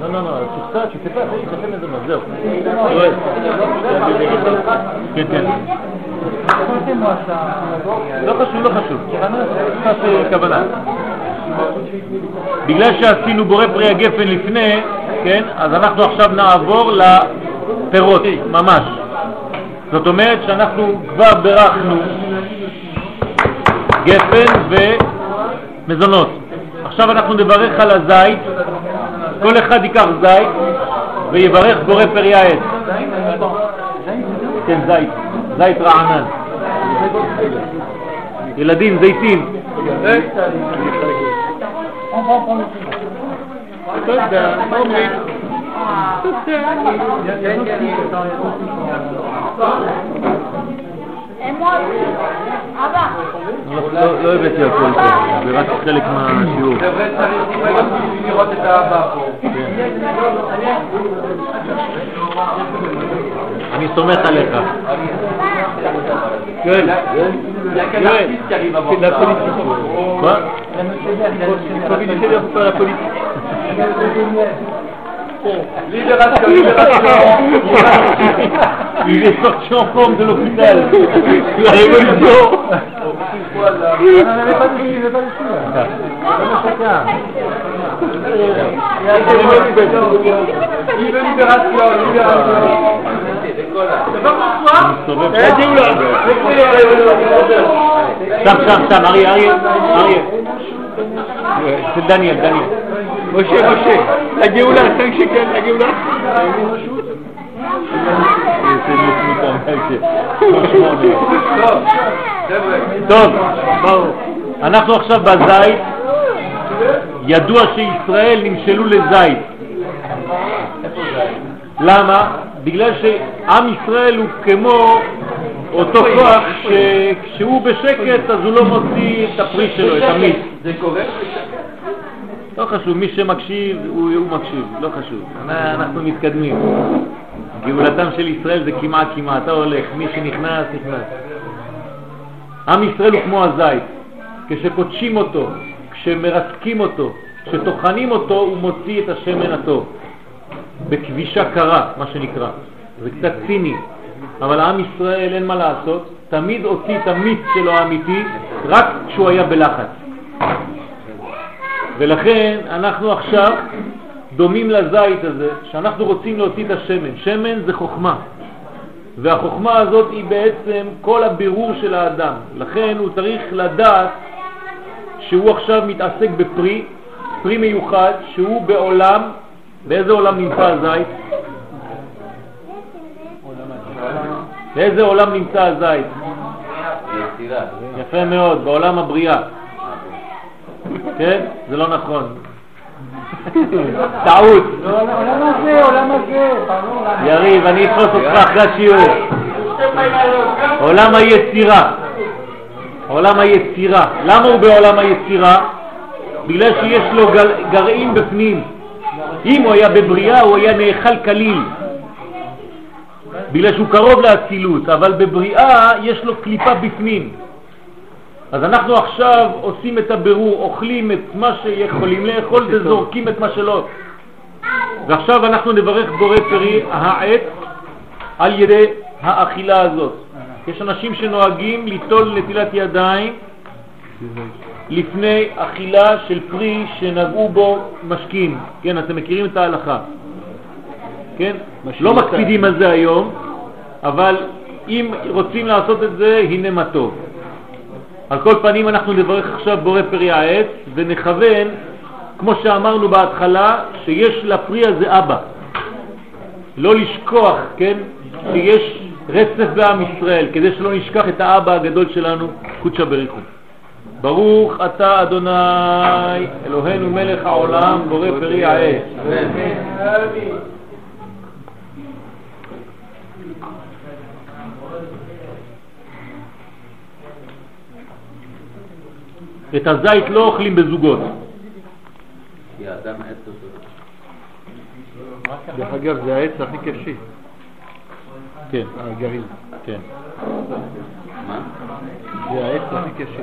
לא, לא, לא, pas, tu fais מזונות, זהו. יואל. כן, כן. Ça. לא חשוב, לא חשוב. מה שכוונה. בגלל שעשינו בורא פרי הגפן לפני, כן, אז אנחנו עכשיו נעבור לפירות, ממש. זאת אומרת שאנחנו כבר בירכנו גפן ומזונות. עכשיו אנחנו נברך על הזית, כל אחד ייקח זית ויברך בורא פרי העץ. כן, זית, זית רענן. ילדים, זיתים. Et moi aussi. Ah. לא- לא לא הבאתי הכל פה, זה רק חלק מהשיעור. חבר'ה, צריך לראות את האהבה פה. אני סומך עליך. כן. Politique. Quoi la politique. Libération, libération. Il est sorti en forme de l'hôpital. La révolution. On n'en avait pas dessus, il n'y avait pas dessus. là. Comme chacun. Il veut libération, libération. C'est pas pour toi Eh, Sam, Sam, Sam, arrière, arrière, arrière. Ouais, C'est Daniel, Daniel. Moshe, Moshe, la Géoula, 5 shekels, la Géoula. C'est le truc en fait. Franchement, mais- C'est vrai. טוב, אנחנו עכשיו בזית, ידוע שישראל נמשלו לזית. למה? בגלל שעם ישראל הוא כמו אותו כוח שכשהוא בשקט אז הוא לא מוציא את הפרי שלו, את המיץ. C'est correct לא חשוב, מי שמקשיב הוא, מקשיב, לא חשוב. אנחנו מתקדמים. גאולתם של ישראל זה כמעט כמעט, אתה הולך, מי שנכנס, נכנס. עם ישראל הוא כמו הזית, כשקודשים אותו, כשמרסקים אותו, כשטוחנים אותו, הוא מוציא את השמן הטוב. בכבישה קרה, מה שנקרא. זה קצת ציני, אבל עם ישראל אין מה לעשות, תמיד הוציא את המיץ שלו האמיתי רק כשהוא היה בלחץ. ולכן אנחנו עכשיו דומים לזית הזה, שאנחנו רוצים להוציא את השמן. שמן זה חוכמה, והחוכמה הזאת היא בעצם כל הבירור של האדם. לכן הוא צריך לדעת שהוא עכשיו מתעסק בפרי, פרי מיוחד, שהוא בעולם, באיזה עולם נמצא הזית? באיזה עולם נמצא הזית? יפה מאוד, בעולם הבריאה. כן? זה לא נכון. טעות. לא, עולם הזה, עולם הזה. יריב, אני אתפוס אותך אחרי השיעור. עולם היצירה. עולם היצירה. למה הוא בעולם היצירה? בגלל שיש לו גרעין בפנים. אם הוא היה בבריאה הוא היה נאכל כליל. בגלל שהוא קרוב לאצילות, אבל בבריאה יש לו קליפה בפנים. אז אנחנו עכשיו עושים את הבירור, אוכלים את מה שיכולים לאכול וזורקים את מה שלא. ועכשיו אנחנו נברך בורא פרי העץ על ידי האכילה הזאת. יש אנשים שנוהגים ליטול נטילת ידיים לפני אכילה של פרי שנגעו בו משקים. כן, אתם מכירים את ההלכה. כן? לא מקפידים על זה היום, אבל אם רוצים לעשות את זה, הנה מה טוב. על כל פנים אנחנו נברך עכשיו בורא פרי העץ ונכוון, כמו שאמרנו בהתחלה, שיש לפרי הזה אבא. לא לשכוח, כן, שיש רצף בעם ישראל, כדי שלא נשכח את האבא הגדול שלנו, קודשא בריחו. ברוך אתה אדוני אלוהינו מלך העולם בורא פרי העץ. את הזית לא אוכלים בזוגות. אותו. דרך אגב, זה העץ הכי קשה, כן, הגרעין. כן. מה? זה העץ הכי קשה.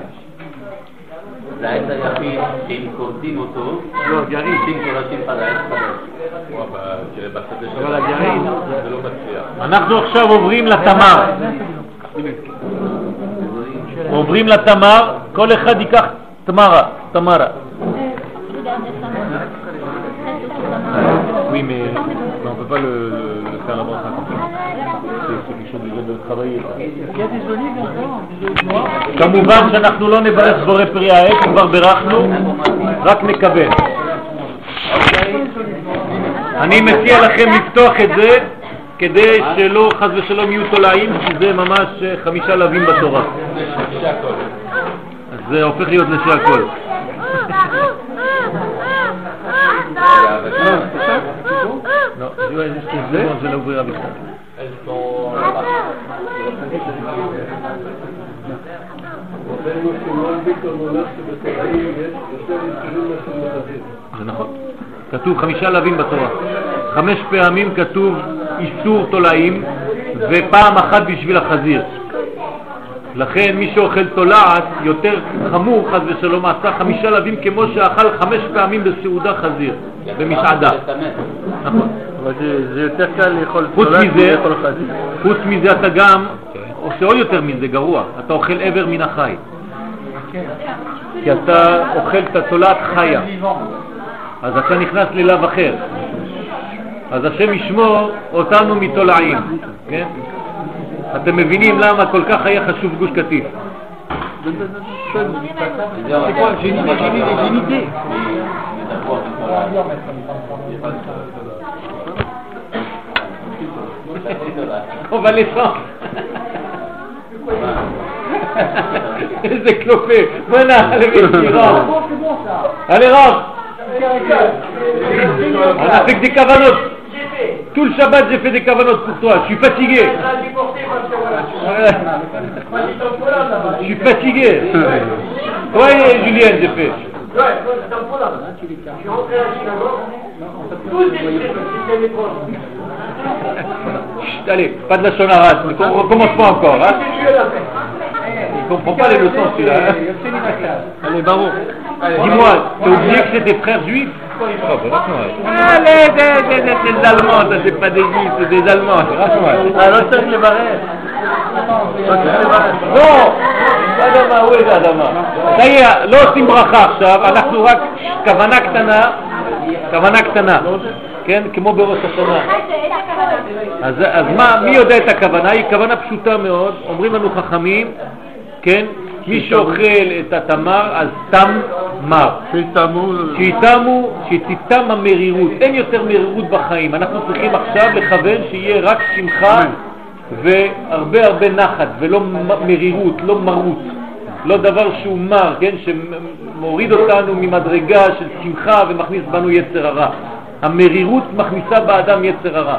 זה העץ היחיד שאם כורתים אותו, לא, הגרעין. עושים שורשים חדש, העץ חדש. אבל הגרעין, זה לא מצליח. אנחנו עכשיו עוברים לתמר. עוברים לתמר, כל אחד ייקח תמרה, תמרה. כמובן שאנחנו לא נברך זבורי פרי העת, כבר ברחנו, רק נקווה. אני מציע לכם לפתוח את זה. כדי שלא חס ושלום יהיו תולעים, כי זה ממש אה, חמישה לווים בתורה. זה הופך להיות נשי הכל. לא, לא. זה נכון. כתוב חמישה לווים בתורה. חמש פעמים כתוב איסור תולעים, ופעם אחת בשביל החזיר. לכן מי שאוכל תולעת יותר חמור חס ושלום עשה חמישה לבים כמו שאכל חמש פעמים בסעודה חזיר, במסעדה. נכון. אבל זה יותר קל לאכול חוץ תולעת חזיר. חוץ מזה אתה גם עושה עוד יותר מזה גרוע, אתה אוכל עבר מן החי. כי אתה אוכל את התולעת חיה, אז אתה נכנס ללאו אחר. אז השם ישמור אותנו מתולעים, כן? אתם מבינים למה כל כך היה חשוב גוש קטיף. איזה קלופה. בוא'נה, allez, רב. allez, רב. On a fait que des cavanotes. Tout le Shabbat, j'ai fait des cavanotes pour toi. Je suis fatigué. Je suis fatigué. Toi et Julien, j'ai fait. Chut, allez, pas de la sonarade. On recommence pas encore. Hein. Il comprend pas les leçons, celui-là. hein. Allez, bravo. Dis-moi, t'as oublié que c'est des frères juifs Allez, c'est des Allemands, ça c'est pas des juifs, c'est des Allemands. Ah, לא צריך לברך. לא, אדמה, הוא איזה אדמה. תהיה, לא עושים ברכה עכשיו, אנחנו רק כוונה קטנה, כוונה קטנה, כן? כמו בראש השנה. אז, אז מה, מי יודע את הכוונה? היא כוונה פשוטה מאוד, אומרים לנו חכמים, כן? מי שאוכל את התמר, אז תם מר. שיתמו, שתיתם המרירות, אין יותר מרירות בחיים. אנחנו צריכים עכשיו לכוון שיהיה רק שמחה והרבה הרבה נחת, ולא מרירות, לא מרות. לא דבר שהוא מר, כן, שמוריד אותנו ממדרגה של שמחה ומכניס בנו יצר הרע. המרירות מכניסה באדם יצר הרע.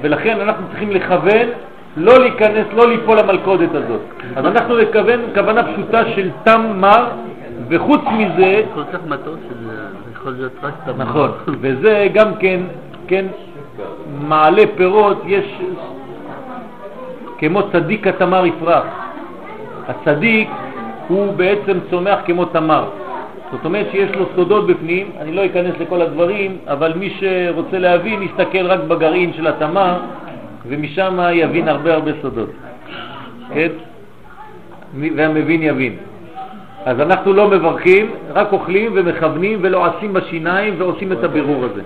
ולכן אנחנו צריכים לכוון לא להיכנס, לא ליפול למלכודת הזאת. אז אנחנו נכוון כוונה פשוטה של תם מר, וחוץ מזה, כל כך מתוק שזה זה יכול להיות רק תמר. נכון, וזה גם כן, כן, מעלה פירות, יש כמו צדיק התמר יפרח. הצדיק הוא בעצם צומח כמו תמר. זאת אומרת שיש לו סודות בפנים, אני לא אכנס לכל הדברים, אבל מי שרוצה להבין יסתכל רק בגרעין של התמר, ומשם יבין הרבה הרבה סודות. כן? והמבין יבין. אז אנחנו לא מברכים, רק אוכלים ומכוונים ולועסים בשיניים ועושים את הבירור הזה.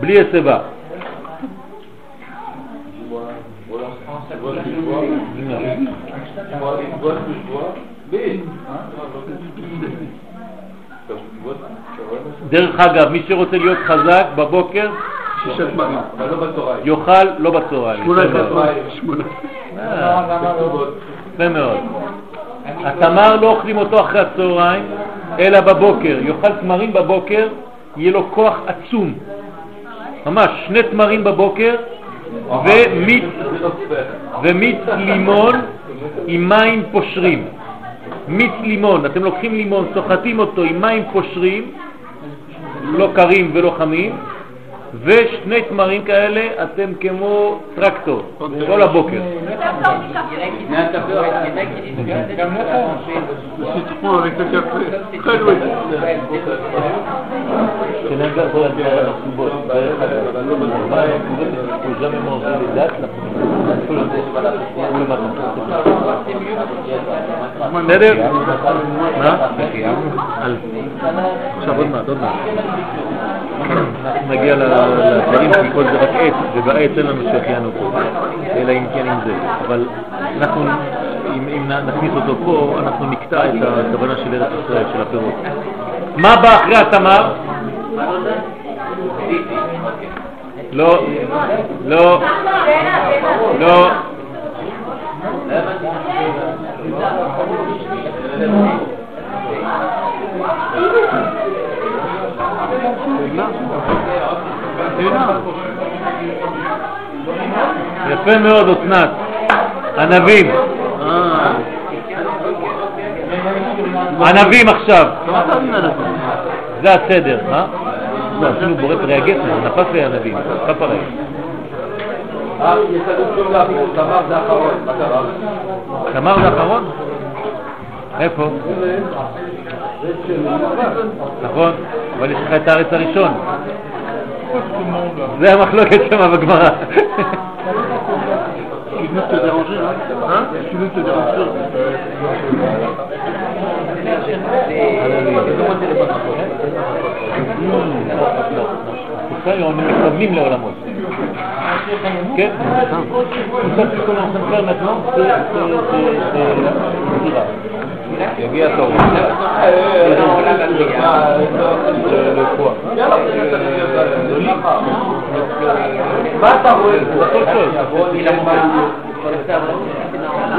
בלי הסיבה. דרך אגב, מי שרוצה להיות חזק בבוקר, שישה תמרים. יאכל לא בצהריים. שמונה יפה מאוד. תמרים. שמונה. אה, יפה מאוד. התמר לא אוכלים אותו אחרי הצהריים, אלא בבוקר. יאכל תמרים בבוקר, יהיה לו כוח עצום. ממש, שני תמרים בבוקר ומיץ, ומיץ לימון עם מים פושרים. מיץ לימון, אתם לוקחים לימון, סוחטים אותו עם מים פושרים, לא קרים ולא חמים, ושני תמרים כאלה אתם כמו טרקטור, כל הבוקר. בסדר? מה? עכשיו עוד מעט, עוד מעט. אנחנו נגיע לדברים, כי כל זה רק עץ, ובעץ אין לנו שהחיינו פה, אלא אם כן עם זה. אבל אנחנו, אם אם נכניס אותו פה, אנחנו נקטע את הכוונה של ארץ ישראל, של הפירות. מה בא אחרי התמר? לא, לא, לא. יפה מאוד, אסנת. ענבים. אה. ענבים עכשיו. זה הסדר, מה? לא, עשינו בורא פרי הגפן, זה נפס לי ענבים. אה, קרה? תמר זה אחרון? איפה? נכון, אבל יש לך את הארץ הראשון. זה המחלוקת שם בגמרא. הם מתכוונים לעולמות. כן? מושג תיקון הסנפר נתנו, זה סגירה. יגיע התור. מה אתה רואה פה?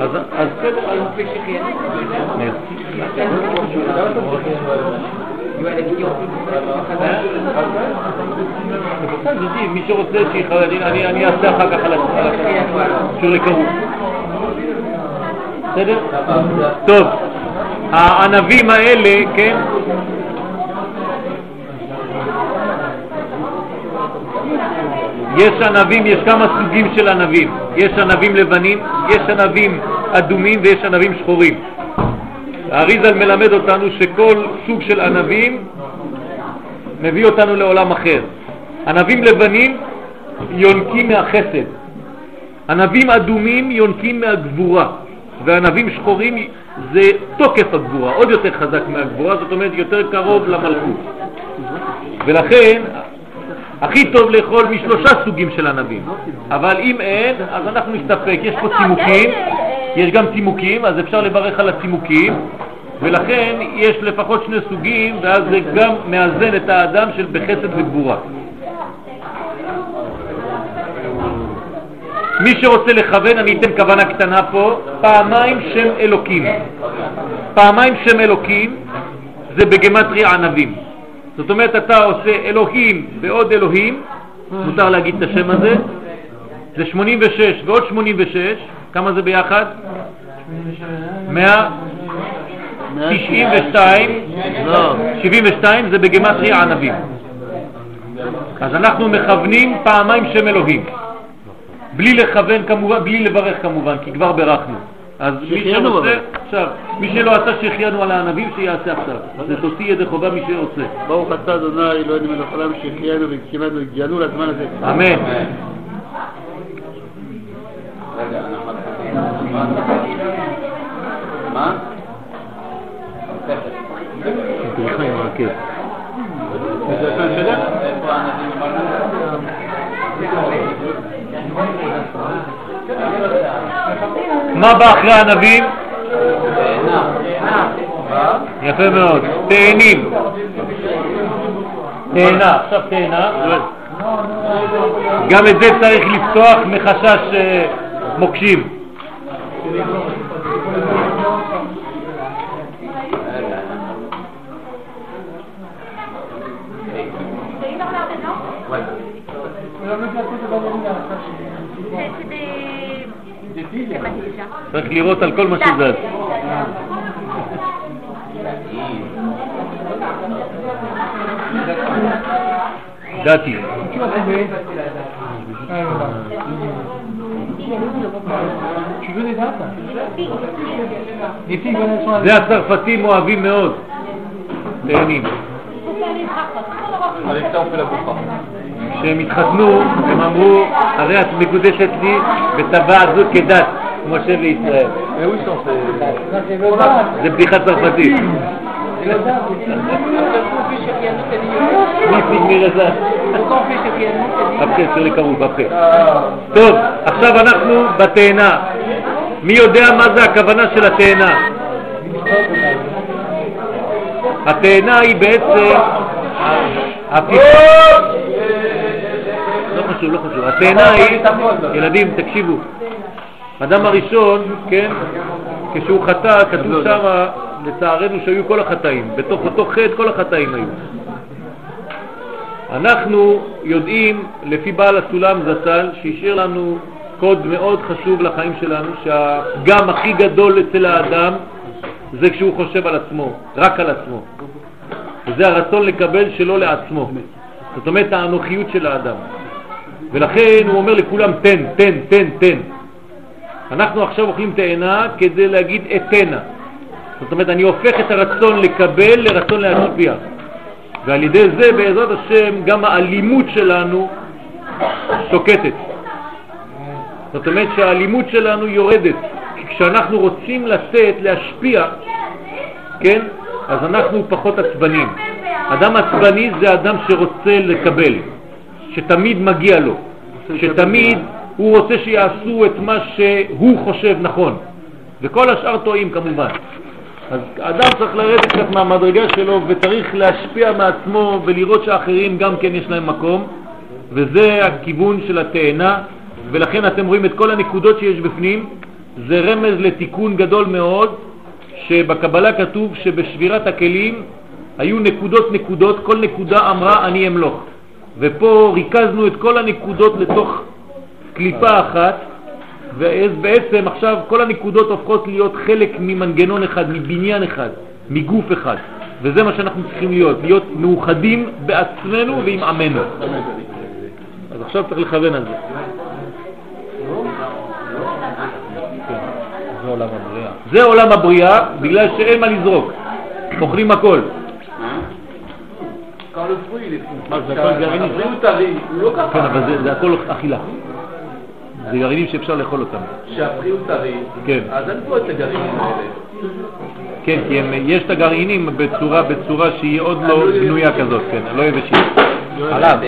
אז מי שרוצה אני אני אעשה אחר כך על שיעורי קרוב. בסדר? טוב, הענבים האלה, כן? יש ענבים, יש כמה סוגים של ענבים. יש ענבים לבנים, יש ענבים אדומים ויש ענבים שחורים. האריזל מלמד אותנו שכל סוג של ענבים מביא אותנו לעולם אחר. ענבים לבנים יונקים מהחסד, ענבים אדומים יונקים מהגבורה, וענבים שחורים זה תוקף הגבורה, עוד יותר חזק מהגבורה, זאת אומרת יותר קרוב למלכות. ולכן הכי טוב לאכול משלושה סוגים של ענבים, אבל אם אין, אז אנחנו נסתפק. יש פה צימוקים, יש גם צימוקים, אז אפשר לברך על הצימוקים, ולכן יש לפחות שני סוגים, ואז זה גם מאזן את האדם של בחסד וגבורה. מי שרוצה לכוון, אני אתן כוונה קטנה פה, פעמיים שם אלוקים. פעמיים שם אלוקים זה בגמטריה ענבים. זאת אומרת, אתה עושה אלוהים ועוד אלוהים, מותר להגיד את השם הזה, זה 86 ועוד 86, כמה זה ביחד? 192, 72 זה בגמטריה ענבים. אז אנחנו מכוונים פעמיים שם אלוהים. בלי לכוון כמובן, בלי לברך כמובן, כי כבר ברכנו. אז מי שרוצה, עכשיו, מי שלא עשה שהחיינו על הענבים, שיעשה עכשיו. זה תוציא ידי חובה מי שעושה. ברוך אתה אדוני אלוהינו מלך העולם שהחיינו והקימנו והגיענו לזמן הזה. אמן. מה? מה בא אחרי הענבים? יפה מאוד. תאנים. תאנה, עכשיו תאנה. גם את זה צריך לפתוח מחשש אה, מוקשים. צריך לראות על כל מה שזז. Avec זה הצרפתים אוהבים מאוד. bouffe. כשהם התחתנו, הם אמרו, הרי את מקודשת לי בטבעת זו כדת, le date. זה בדיחה צרפתית. רזה? après, sur les caroufs, après. טוב, עכשיו אנחנו בתאנה. מי יודע מה זה הכוונה של התאנה? התאנה היא בעצם הפיכה... לא חשוב, לא חשוב. התאנה היא, ילדים, תקשיבו, אדם הראשון, כן, כשהוא חטא, כתוב שם, לצערנו שהיו כל החטאים, בתוך אותו חטא כל החטאים היו. אנחנו יודעים, לפי בעל הסולם זצ"ל, שהשאיר לנו קוד מאוד חשוב לחיים שלנו, שהפגם הכי גדול אצל האדם זה כשהוא חושב על עצמו, רק על עצמו. וזה הרצון לקבל שלא לעצמו. זאת אומרת, האנוכיות של האדם. ולכן הוא אומר לכולם, תן, תן, תן, תן. אנחנו עכשיו אוכלים תאנה כדי להגיד אתנה. זאת אומרת, אני הופך את הרצון לקבל לרצון להשפיע. ועל ידי זה, בעזרת השם, גם האלימות שלנו שוקטת. זאת אומרת שהאלימות שלנו יורדת. כי כשאנחנו רוצים לתת, להשפיע, כן, אז אנחנו פחות עצבנים. אדם עצבני זה אדם שרוצה לקבל, שתמיד מגיע לו, שתמיד הוא רוצה שיעשו את מה שהוא חושב נכון, וכל השאר טועים כמובן. אז אדם צריך לרדת קצת מהמדרגה שלו וצריך להשפיע מעצמו ולראות שאחרים גם כן יש להם מקום, וזה הכיוון של התאנה, ולכן אתם רואים את כל הנקודות שיש בפנים, זה רמז לתיקון גדול מאוד, שבקבלה כתוב שבשבירת הכלים היו נקודות נקודות, כל נקודה אמרה אני אמלוך. ופה ריכזנו את כל הנקודות לתוך קליפה אחת, ובעצם עכשיו כל הנקודות הופכות להיות חלק ממנגנון אחד, מבניין אחד, מגוף אחד. וזה מה שאנחנו צריכים להיות, להיות מאוחדים בעצמנו ועם עמנו. אז עכשיו צריך לכוון על זה. זה עולם הבריאה. זה עולם הבריאה, בגלל שאין מה לזרוק. אוכלים הכל. מה, זה הכל גרעיני? לא כן. אבל זה- זה הכל אכילה. זה גרעינים שאפשר לאכול אותם. שהפרי טרי, כן. אז אין פה את הגרעינים האלה. כן, כי הם, יש את הגרעינים בצורה, בצורה שהיא עוד לא בנויה כזאת, כן, לא יבשים. חלב.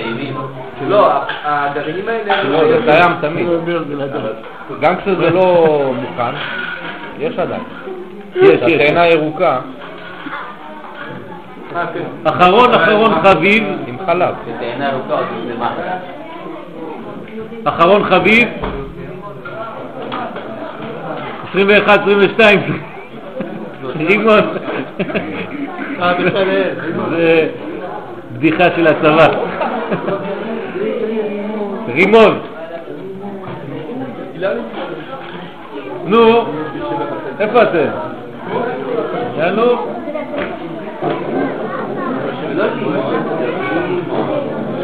לא, הגרעינים האלה... לא, זה קיים תמיד. גם כשזה לא מוכן, יש עדיין. יש, יש. התאנה ירוקה כן. אחרון אחרון חביב, עם חלב. אחרון חביב, 21, 22, רימון. אה. זה בדיחה של הצבא. רימון. נו, איפה אתם? יאללה.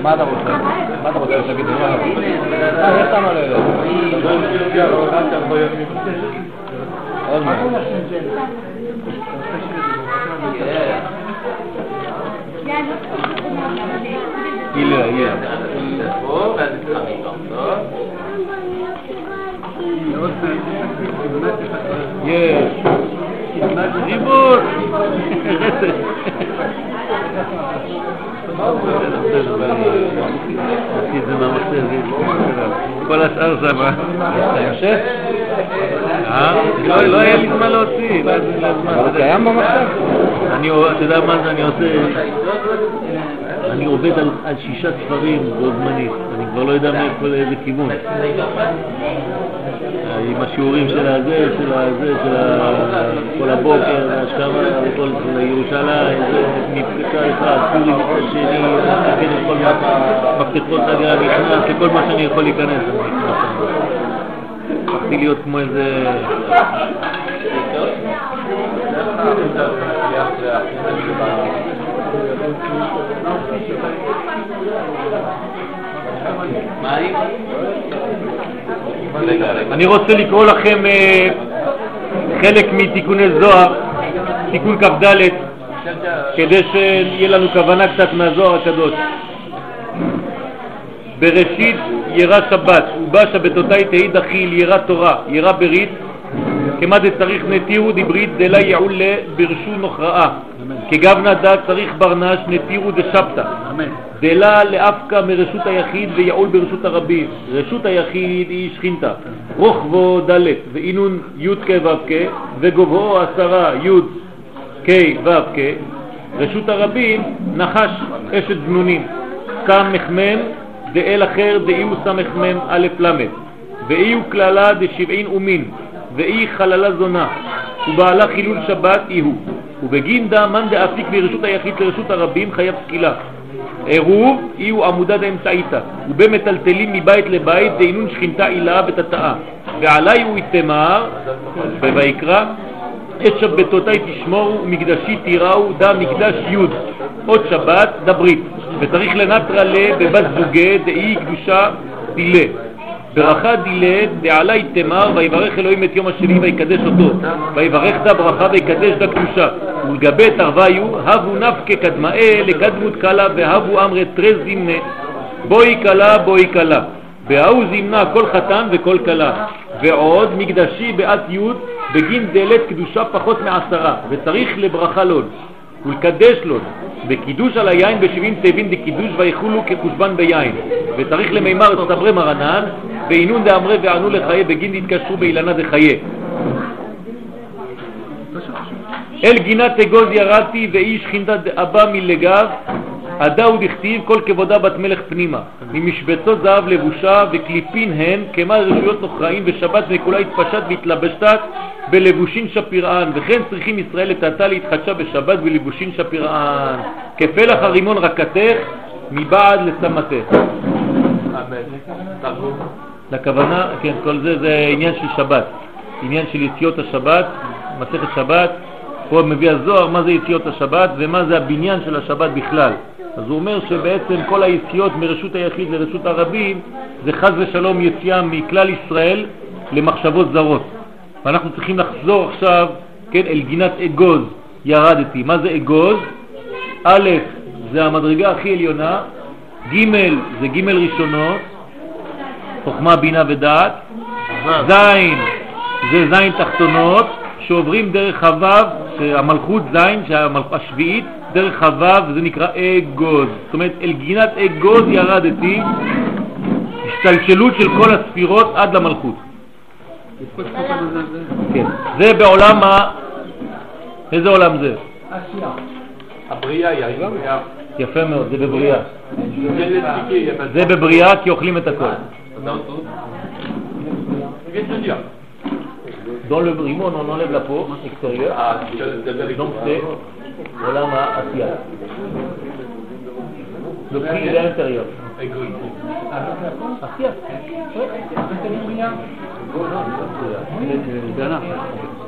מה אתה רוצה? מה אתה רוצה שתגיד לי? אה, יש לנו לילות. עוד מעט. הנה, הנה. פה, ואז נתחמים טוב. יש. ריבון. רצף. עשיתי את זה מהמחשב, כל השאר שם. המשך? אה? לא לא היה לי זמן להוציא. אבל זה קיים במחשב? אני, אתה יודע מה זה אני עושה? אני עובד על שישה ספרים בו זמנית, אני כבר לא יודע מאיפה לאיזה כיוון. עם השיעורים של הזה, של הזה, של כל הבוקר, והשכמה, וכל של ירושלים, זה מפגשה אחד, פורים מצד שני, כל מפתחות הגעה נכנס, לכל מה שאני יכול להיכנס. הפכתי להיות כמו איזה... אני רוצה לקרוא לכם אה, חלק מתיקוני זוהר, תיקון כ"ד, כדי שיהיה לנו כוונה קצת מהזוהר הקדוש. בראשית ירא שבת, ובא שבתותי תהי דחיל ירא תורה, ירא ברית, כמה דצריך נטירו דברית דלה יעול ברשו נוכרעה. כגבנה דה צריך ברנש נטירו דשבתא. דלה לאפקא מרשות היחיד ויעול ברשות הרבים. רשות היחיד היא שכינתה. רוחבו ד' ואינון י' כ' ו' כ' וגובהו עשרה י' כ' ו' כ'. רשות הרבים נחש אשת זנונים. קם מחמם דאל אחר דאי הוא סמ"ם א' ל', ואי הוא כללה דשבעין אומין, ואי חללה זונה, ובעלה חילול שבת אי הוא. ובגין דא מאן דאפיק מרשות היחיד לרשות הרבים חייב סקילה. עירוב אי הוא עמודה דאמצעיתא, ובמטלטלים מבית לבית דהינון שכינתה עילה ותתאה. ועלי הוא יתמר, בויקרא, את שבתותי תשמורו ומקדשי תיראו דה מקדש י' עוד שבת דה ברית וצריך לנטרה לה בבת זוגה דאי קדושה דילה ברכה דילה דעלי תמר ויברך אלוהים את יום השני ויקדש אותו. ויברך דה ברכה ויקדש דה קדושה. ולגבי תרוויו הבו נפקה קדמאה לקדמות קלה והבו אמרי תרז זמנה בואי קלה בואי קלה בהוא זימנה כל חתן וכל כלה. ועוד מקדשי בעת י' בגין דלת קדושה פחות מעשרה. וצריך לברכה לוד ולקדש לוד בקידוש על היין בשבעים תבין דקידוש ויכולו כחושבן ביין. וצריך למימר סברי מרנן ואינון דאמרי וענו לחיי בגין דתקשרו באילנה דחיי. אל גינת אגוז ירדתי ואיש חינדה אבא מלגב הוא דכתיב כל כבודה בת מלך פנימה. ממשבצות זהב לבושה וקליפין הן כמה רשויות נוכרעים ושבת וכולה התפשט והתלבשת בלבושין שפירען וכן צריכים ישראל לטאטא להתחדשה בשבת בלבושין שפירען כפלח הרימון רקתך מבעד לסמתך לכוונה, כן, כל זה זה עניין של שבת, עניין של יציאות השבת, מסכת שבת, פה מביא הזוהר מה זה יציאות השבת ומה זה הבניין של השבת בכלל. אז הוא אומר שבעצם כל היציאות מרשות היחיד לרשות הרבים זה חז ושלום יציאה מכלל ישראל למחשבות זרות. ואנחנו צריכים לחזור עכשיו, כן, אל גינת אגוז, ירדתי. מה זה אגוז? א', זה המדרגה הכי עליונה, ג' זה ג' ראשונות, חוכמה, בינה ודעת, ז' זה ז' תחתונות, שעוברים דרך הוו, המלכות ז', השביעית, דרך הוו, זה נקרא אגוז. זאת אומרת, אל גינת אגוז ירדתי, השתלשלות של כל הספירות עד למלכות. כן. זה בעולם ה... איזה עולם זה? הבריאה היא הבריאה. יפה מאוד, זה בבריאה. זה בבריאה כי אוכלים את הכל. Dans le brimon, on enlève la peau extérieure, donc c'est עולם העשייה. לוקחים את l'intérieur.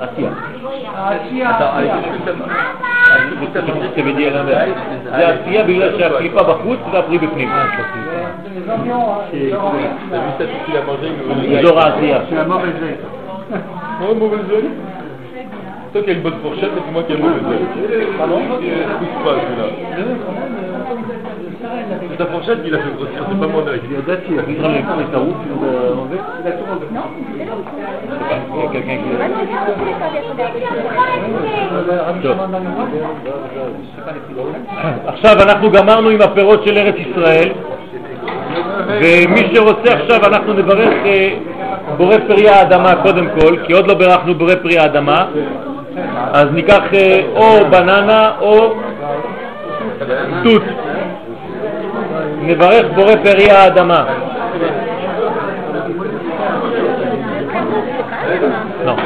עשייה. בדיוק זה עשייה בגלל שהקליפה בחוץ והפרי בפנים. אזור העשייה. Toi qui as une bonne fourchette et moi qui ai une mauvaise Pardon pas celui-là. C'est ta fourchette qui l'a fait grossir, c'est pas mon œil. Il y a Dati, il a pris ta roue, il l'a enlevé. Il a tout enlevé. Non, il y a quelqu'un qui עכשיו אנחנו גמרנו עם הפירות של ארץ ישראל ומי שרוצה עכשיו אנחנו נברך בורא פרי האדמה קודם כל, כי עוד לא ברכנו בורא פרי האדמה אז ניקח אה, או בננה או תות. נברך בורא פרי האדמה. לא.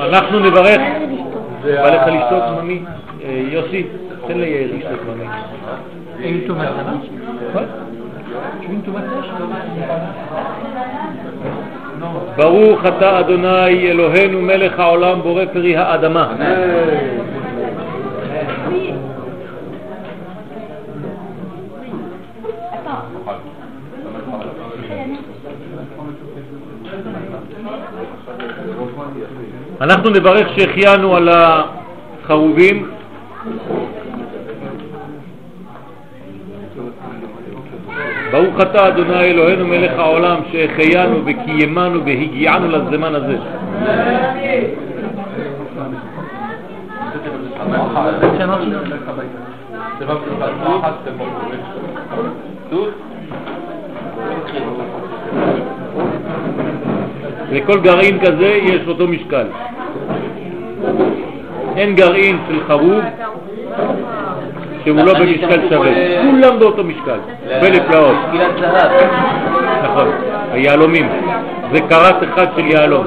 אנחנו נברך, בא לך לשתות ממי? אה, יוסי, תן ליאיר לשתות ממי. אין תומת ברוך אתה אדוני אלוהינו מלך העולם בורא פרי האדמה. אנחנו נברך שהחיינו על החרובים ברוך אתה אדוני אלוהינו מלך העולם שהחיינו וקיימנו והגיענו לזמן הזה. לכל גרעין כזה יש אותו משקל. אין גרעין של חרוב שהוא לא במשקל שווה. כולם באותו משקל, פלא פלאות. גלעד זהב. נכון, היהלומים. זה קרת אחד של יהלום.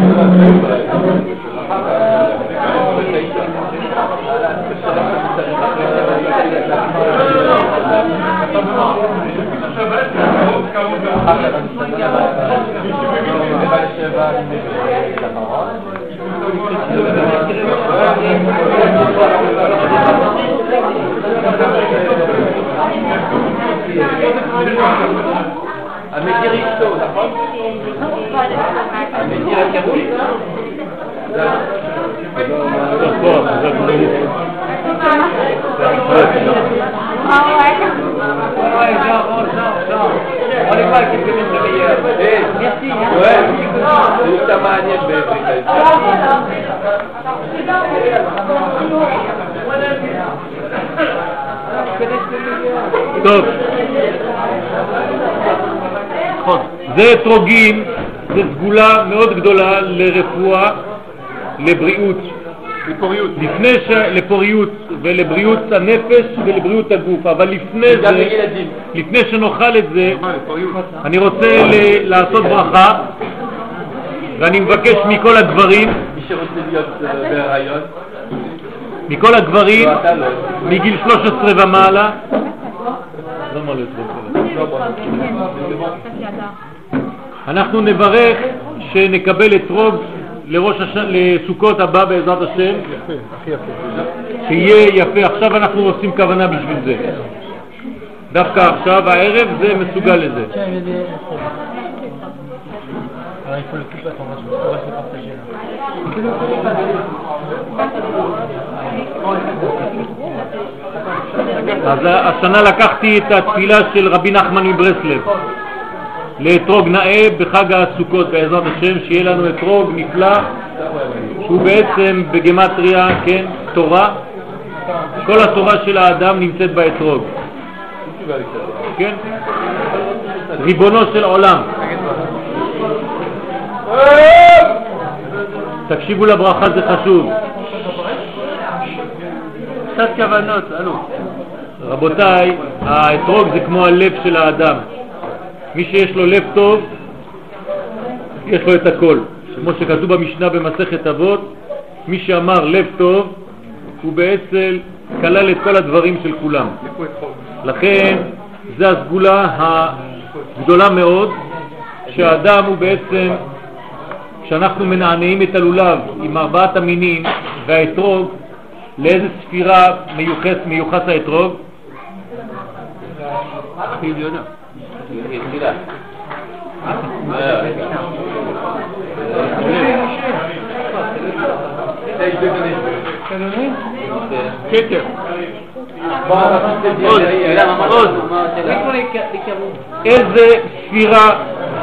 Ah, Avec Eric Stowe, d'accord C'est le niveau. המדיר אשתו, נכון? המדיר הקירוי. זה הכוח, זה הכוח. Ouais, c'est ta manière de טוב. זה אתרוגים, זה סגולה מאוד גדולה לרפואה, לבריאות. לפוריות. לפני ש... לפוריות ולבריאות הנפש ולבריאות הגוף, אבל לפני זה. לפני שנאכל את זה, אני רוצה ל- לעשות ברכה, ואני מבקש מכל הגברים, מי שרוצה להיות אה, בהיריון, מכל הגברים, לא, לא. מגיל 13 ומעלה, למה לא אתרוג? אנחנו נברך שנקבל אתרוג לראש הש... לסוכות הבא בעזרת השם, שיהיה יפה. עכשיו אנחנו עושים כוונה בשביל זה. דווקא עכשיו, הערב, זה מסוגל לזה. אז השנה לקחתי את התפילה של רבי נחמן מברסלב לאתרוג נאה בחג הסוכות בעזרת השם, שיהיה לנו אתרוג נפלא שהוא בעצם בגמטריה, כן, תורה. כל התורה של האדם נמצאת באתרוג, כן? ריבונו של עולם. תקשיבו לברכה, זה חשוב. קצת כוונות, אלו. רבותיי, האתרוג זה כמו הלב של האדם. מי שיש לו לב טוב, יש לו את הכל. כמו שכתוב במשנה במסכת אבות, מי שאמר לב טוב, הוא בעצם כלל את כל הדברים של כולם. לכן, זו הסגולה הגדולה מאוד, שהאדם הוא בעצם, כשאנחנו מנענעים את הלולב עם ארבעת המינים והאתרוג, לאיזה ספירה מיוחס, מיוחס האתרוג? עוד. איזה ספירה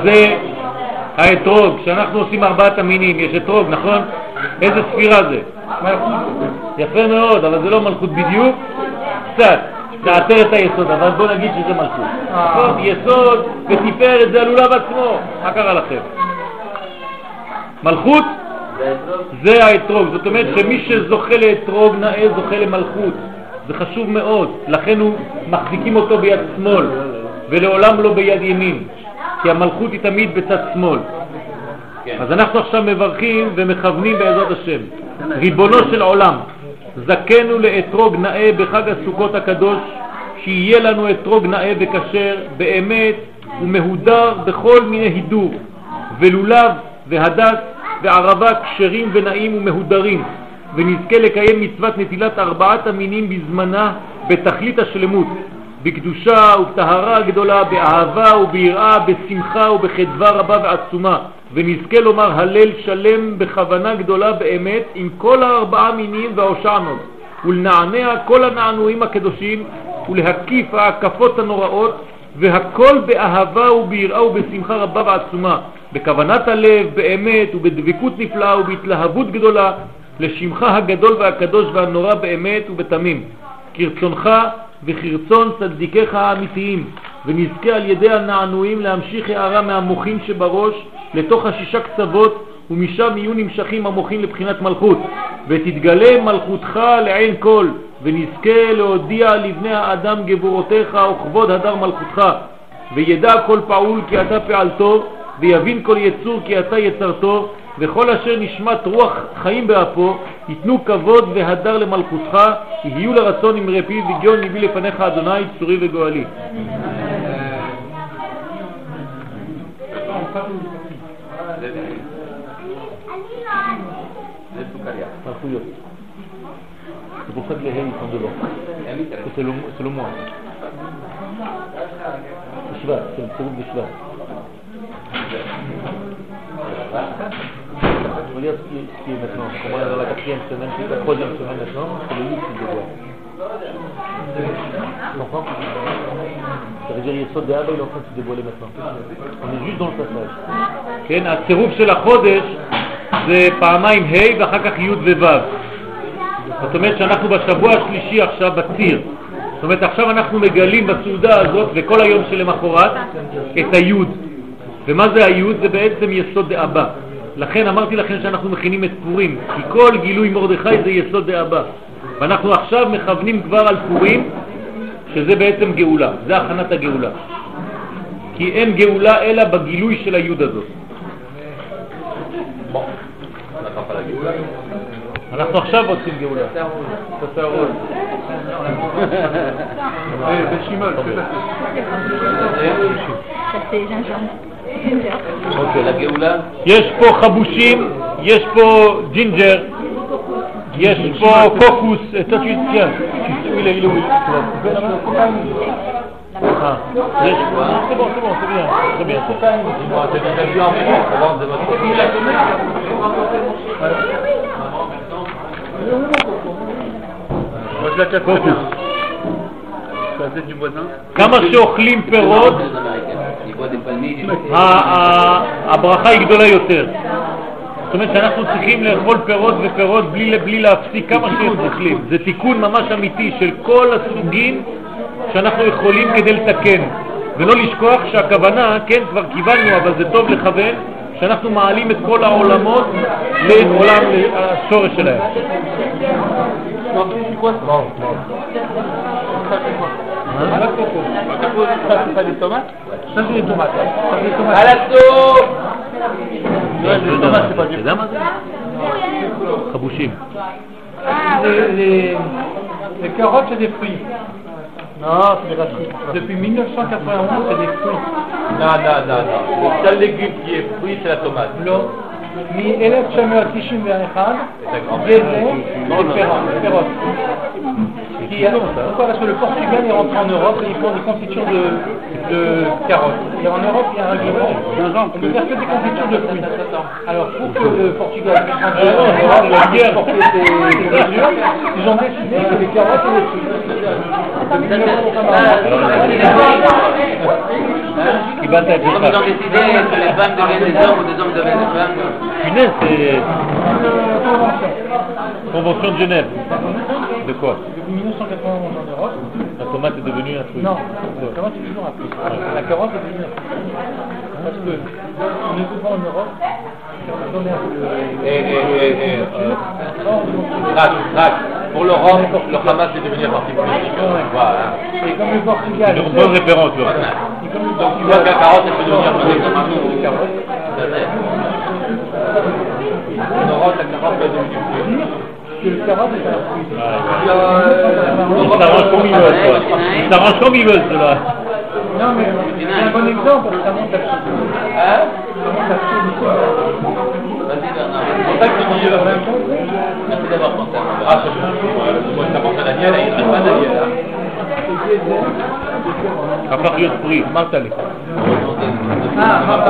זה האתרוג? כשאנחנו עושים ארבעת המינים, יש אתרוג, נכון? איזה ספירה זה? יפה מאוד, אבל זה לא מלכות בדיוק, קצת. תאתר את היסוד, אבל בוא נגיד שזה מלכות. נכון? יסוד ותפארת זה הלולב עצמו. מה קרה לכם? מלכות זה האתרוג, זאת אומרת שמי שזוכה לאתרוג נאה זוכה למלכות, זה חשוב מאוד, לכן הוא מחזיקים אותו ביד שמאל ולעולם לא ביד ימין, כי המלכות היא תמיד בצד שמאל. אז אנחנו עכשיו מברכים ומכוונים בעזרת השם. ריבונו של עולם, זכנו לאתרוג נאה בחג הסוכות הקדוש, שיהיה לנו אתרוג נאה וכשר, באמת ומהודר בכל מיני הידור, ולולב והדס וערבה כשרים ונעים ומהודרים, ונזכה לקיים מצוות נטילת ארבעת המינים בזמנה בתכלית השלמות, בקדושה ובטהרה הגדולה, באהבה וביראה, בשמחה ובחדווה רבה ועצומה, ונזכה לומר הלל שלם בכוונה גדולה באמת עם כל הארבעה מינים וההושענות, ולנענע כל הנענועים הקדושים, ולהקיף ההקפות הנוראות, והכל באהבה וביראה ובשמחה רבה ועצומה, בכוונת הלב, באמת ובדבקות נפלאה ובהתלהבות גדולה, לשמך הגדול והקדוש והנורא באמת ובתמים. כרצונך וכרצון צדיקיך האמיתיים, ונזכה על ידי הנענועים להמשיך הערה מהמוחין שבראש לתוך השישה קצוות, ומשם יהיו נמשכים המוחין לבחינת מלכות, ותתגלה מלכותך לעין כל, ונזכה להודיע לבני האדם גבורותיך וכבוד הדר מלכותך, וידע כל פעול כי אתה פעלתו, ויבין כל יצור כי אתה יצרתו, וכל אשר נשמת רוח חיים באפו, ייתנו כבוד והדר למלכותך, יהיו לרצון עם רפי וגיון מביא לפניך אדוני צורי וגואלי. מלכויות. צירוף בשבט. Maintenant, c'est le 8 qui se dévoile. Tu comprends Ça veut dire Yesod De'aba, il est en train de se dévoiler maintenant. On est juste dans le passage. כן, הצירוף של החודש זה פעמיים ה' ואחר כך י' וו'. זאת אומרת שאנחנו בשבוע השלישי עכשיו בציר. זאת אומרת עכשיו אנחנו מגלים בסעודה הזאת וכל היום שלמחרת את היוד. ומה זה היוד? זה בעצם יסוד דאבא. לכן אמרתי לכם שאנחנו מכינים את פורים, כי כל גילוי מרדכי זה יסוד דאבא. ואנחנו עכשיו מכוונים כבר על פורים, שזה בעצם גאולה, זה הכנת הגאולה. כי אין גאולה אלא בגילוי של היוד הזאת. אנחנו עכשיו רוצים גאולה. Ça c'est gingembre. אוקיי, לגאולה. יש פה חבושים, יש פה ג'ינג'ר, יש פה קוקוס, toi tu tiens, il est, il est où Ah, יש פה, c'est bon, c'est bon, c'est bien, très bien. Dis-moi, t'as déjà vu en Provence de votre Moi je la כמה שאוכלים פירות, הברכה היא גדולה יותר. זאת אומרת שאנחנו צריכים לאכול פירות ופירות בלי, בלי להפסיק כמה שאוכלים. זה תיקון ממש אמיתי של כל הסוגים שאנחנו יכולים כדי לתקן. ולא לשכוח שהכוונה, כן, כבר קיבלנו, אבל זה טוב לכוון, שאנחנו מעלים את כל העולמות לעולם השורש שלהם. Ça, c'est pas des tomates Ça, c'est des tomates. Ça, c'est des tomates. À la soupe Ouais, les tomates, c'est pas du אתה יודע מה זה? חבושים. Les, les, les carottes, c'est des fruits. Non, c'est des racines. Depuis 1991, c'est des fruits. Non, non, non, non. Le seul légume qui est fruit, c'est la tomate. לא. מ-1991 גזר ופירות. qui pourquoi Parce que le Portugal est rentré en Europe et ils font des confitures de, de carottes. Et en Europe, il y a un règlement, on ne faire que des confitures de fruits. Alors, pour que le Portugal puisse rentrer en Europe, ils ont décidé que les carottes et les fruits. Ils ont décidé que les femmes deviennent des hommes ou des hommes deviennent des femmes. Punaise, c'est... Euh, Convention de Genève. De quoi Depuis 1991 en Europe, La tomate est devenue un truc. Non, la carotte est toujours un fruit. La carotte est devenue un fruit. Parce que on ne peut pas en Europe un Et, et, et. Pour l'Europe, le Hamas est devenu un parti politique. Voilà. Et comme le Portugal, C'est une bonne référence, Donc tu vois que la carotte, elle peut devenir un de carotte, En Europe, la carotte est un fruit. Euh, ils s'arrangent comme ils veulent, Non, mais c'est un bon exemple ça montre l'absolu. Hein Ça. Vas-y, Bernard. C'est pour ça que tu dis la même euh, euh, Merci d'avoir pensé à. Ah, c'est bon. Et il ne pas À de prix, Ah, Martha,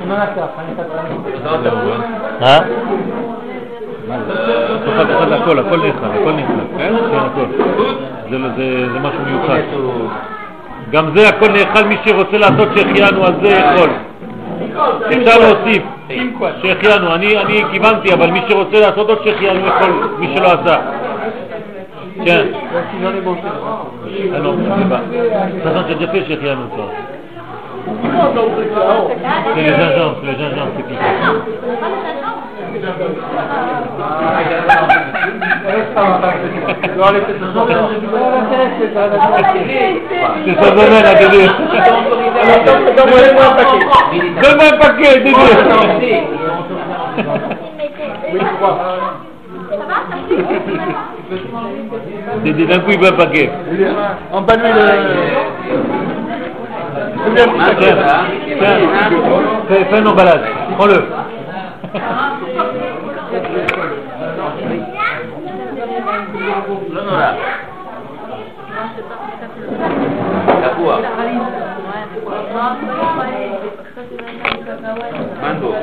Hein אה? אחד אחד הכל, הכל נאכל, הכל נאכל. כן, הכל. זה זה- זה משהו מיוחד. גם זה הכל נאכל, מי שרוצה לעשות שהחיינו, אז זה יכול. אפשר להוסיף, שהחיינו, אני אני כיוונתי, אבל מי שרוצה לעשות עוד שהחיינו יכול, מי שלא עשה. כן. J'ai déjà fait שהחיינו כבר. C'est le gingembre, le gingembre, c'est piquant. Non, non, pas le gingembre. C'est son domaine à Dédé. Donne-moi un paquet. Donne-moi un paquet, Dédé. Oui, trois. Dédé, d'un coup, il veut un paquet. Emballe-lui le... Fais un emballage. Prends-le. Mango.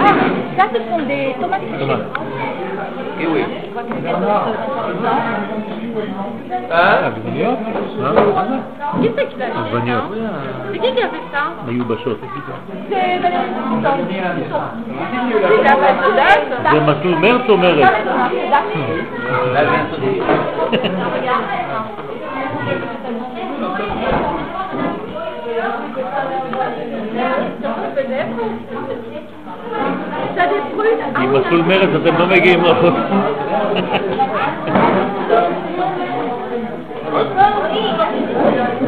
Ah, ça, ce sont des tomates. Kiwi. Ah, עגבניות? אה? עגבניות. מיובשות. זה מסלול מרץ או מרץ? Là, עם oui, מסלול מרץ אתם לא מגיעים רחוק.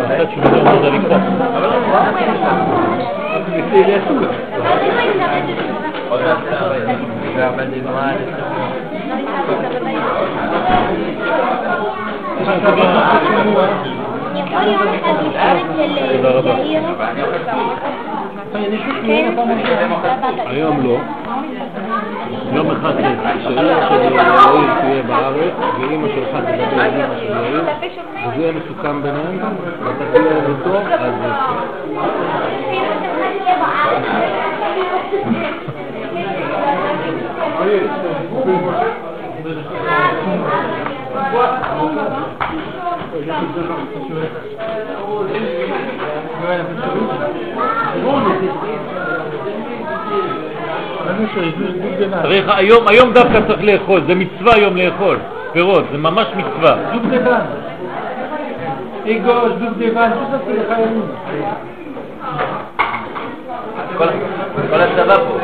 עכשיו tu me demandes avec ça. תודה רבה. היום לא. יום אחד שאלה של יאיר תהיה בארץ, ואימא שלך תדבר עם אימא של יאיר, וזה יהיה מסוכם ביניהם, ואתה תהיה איתו, אז... צריך, היום, היום דווקא צריך לאכול, זה מצווה היום לאכול פירות, זה ממש מצווה. Les Khayalim. כל כל הצבא פה.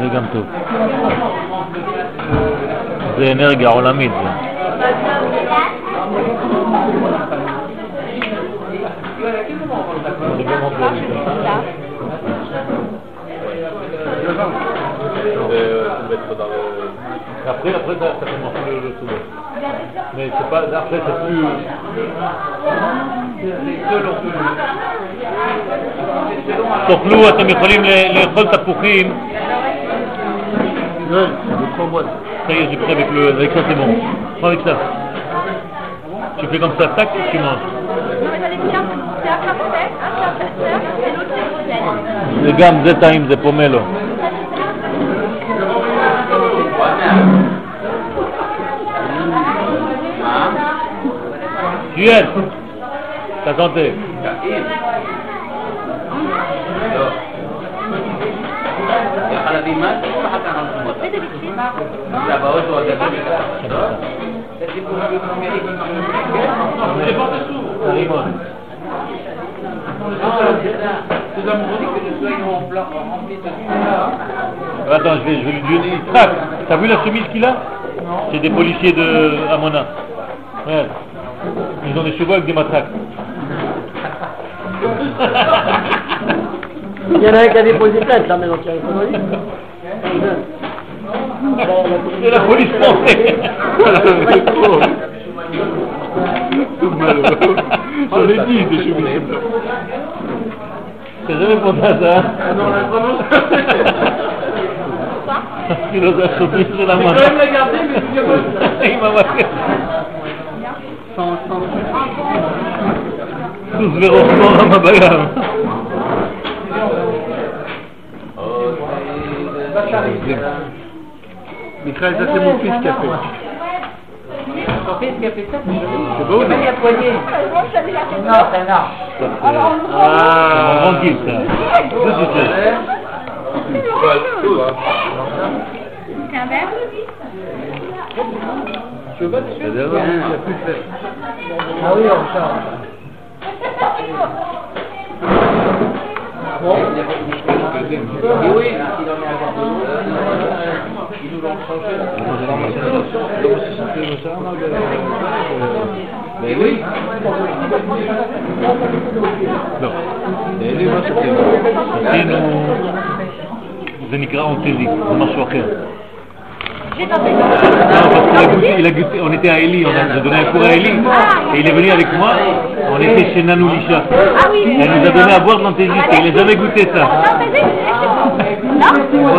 זה גם טוב. זה אנרגיה עולמית. זה. Après, après, ça, ça commence le, le soulever. Mais c'est pas, après, c'est plus. תאכלו, אתם יכולים לאכול תפוחים. Ça y est, j'ai pris avec, le, avec ça, c'est bon. Prends avec ça. Tu fais comme ça, tac, tu manges. Non, mais j'allais dire, c'est un parfait, un c'est un pasteur, et l'autre c'est Rosette. זה גם, זה טעים, זה פומלו. Juliette, ta santé. חלבים מה? ואחר כך אנחנו מוצאים. זה הבאות הוא הגדול זה סיפור רימון. Nous avons dit que nous soyons remplis de Attends, je vais, je vais lui donner une traque. T'as vu la chemise qu'il a C'est des policiers de Amona. Ouais. Ils ont des chevaux avec des matraques. Il y en a un qui a déposé plainte là maintenant, tu as répondu C'est la police française. J'en ai dit des chemises. T'as jamais pensé à ça Ah non, là, vraiment. Il a la main. quand même la garder, mais c'est bien Il m'a marqué. Tous verront à ma bagarre. Ça c'est mon fils qui a fait. Ton fils qui a fait ça, C'est beau, non je. Non, c'est un arbre. C'est mon tranquille, ça. Ça, c'est ça. C'est un verre Tu veux pas dessus Il a plus fait. Ah oui, on change. Et oui, il en est à Ils nous l'ont changé. Mais oui. לא. עשינו, זה נקרא אוטיזם, זה משהו אחר. J'ai tenté. Non, parce qu'il a goûté, il a goûté- on était à Eli, on a donné un cours à Eli, et il est venu avec moi, on était chez Nanou Lisha. Ah oui, Elle nous a donné à boire de l'antésique, et il n'a jamais goûté ça. Non,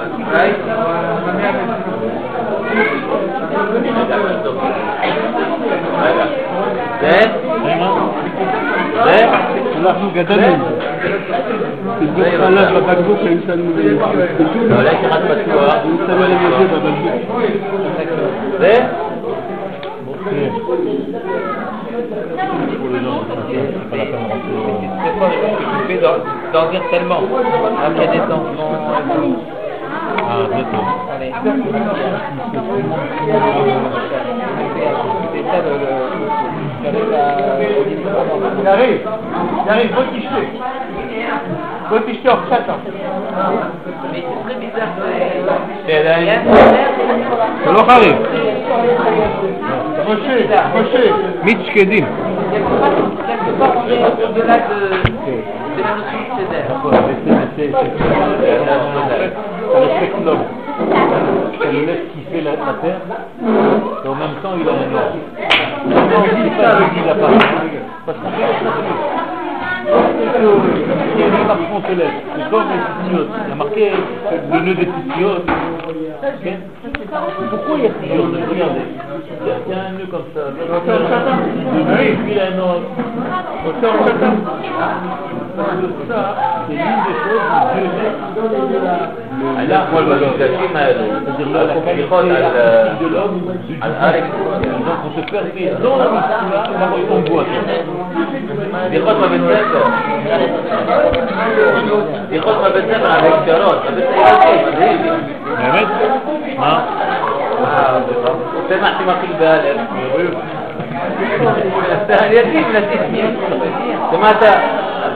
mango. Hola. Mami, רגע. זה? אנחנו גדלנו. תבדוק חלב בבקבוק, היו שמים אולי יש אחד פתוח. היו שמים להם את זה בבקבוק. זה? C'est pas je suis d'en d'en dire tellement. Ah, il y a des enfants. Ah, d'accord. Allez. C'est ça le. le- avec la- Il arrive, il arrive, בוא תשתה. בוא תשתה קצת. Mais c'est très bizarre. c'est- זה לא חריף. משה, משה. מיץ שקדים. Quelque part, on est au-delà de, de la notion de Césaire. Ça respecte l'homme. Ça le laisse kiffer la, la terre, et en même temps il a un ordre. Non, c'est pas qui l'a. Parce qu'en fait, il y a une marque céleste, c'est comme les titiotes. Il y a marqué le nœud des titiotes. Ok Pourquoi il y a titiotes Regardez. Il y a- il y a un nœud comme ça? Puis il y a un autre. Parce que ça, c'est l'une des choses que Dieu met אנחנו במפגשים האלו, c'est-à-dire על la qualité סליחות על, artistique de l'homme, du על divin. אריק, Donc on se permet dans la Mitzvah d'avoir une angoisse. סליחות בבית ספר. סליחות בבית ספר על הקשרות, בבית ספר מדהים. באמת? מה? וואו, שמחתי מתחיל באלף.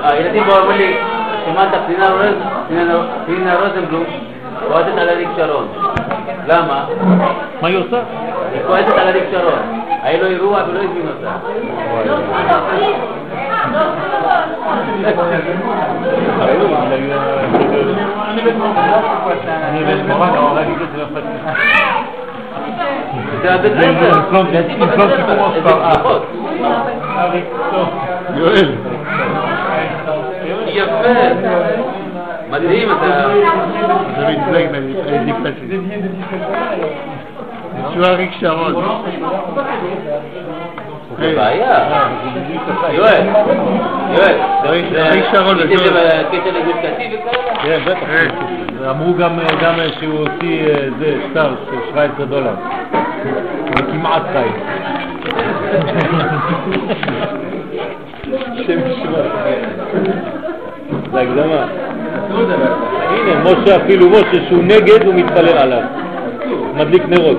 הילדים באו אמרו לי, שמעת פנינה רוז- פנינה- פנינה רוזנבלום כועסת על אריק שרון. למה? מה היא עושה? היא כועסת על אריק שרון. היה לו אירוע ולא הזמין אותה. זה הבית זה ספר. une בבית ספר. איזה. פתיחות. יואל. יפה. מדהים אתה. Très déplacée. Tu vois, Rick Sharon. זה בעיה. יואל, יואל, אריק- זה- אריק שרון זה לגוש קטיף וכאלה? כן, בטח. אמרו גם גם שהוא הוציא אה, זה שטר של 17 דולר. זה כמעט חי. שם שמע. זה הקדמה. הנה, משה אפילו משה שהוא נגד, הוא מתפלל עליו. מדליק נרות.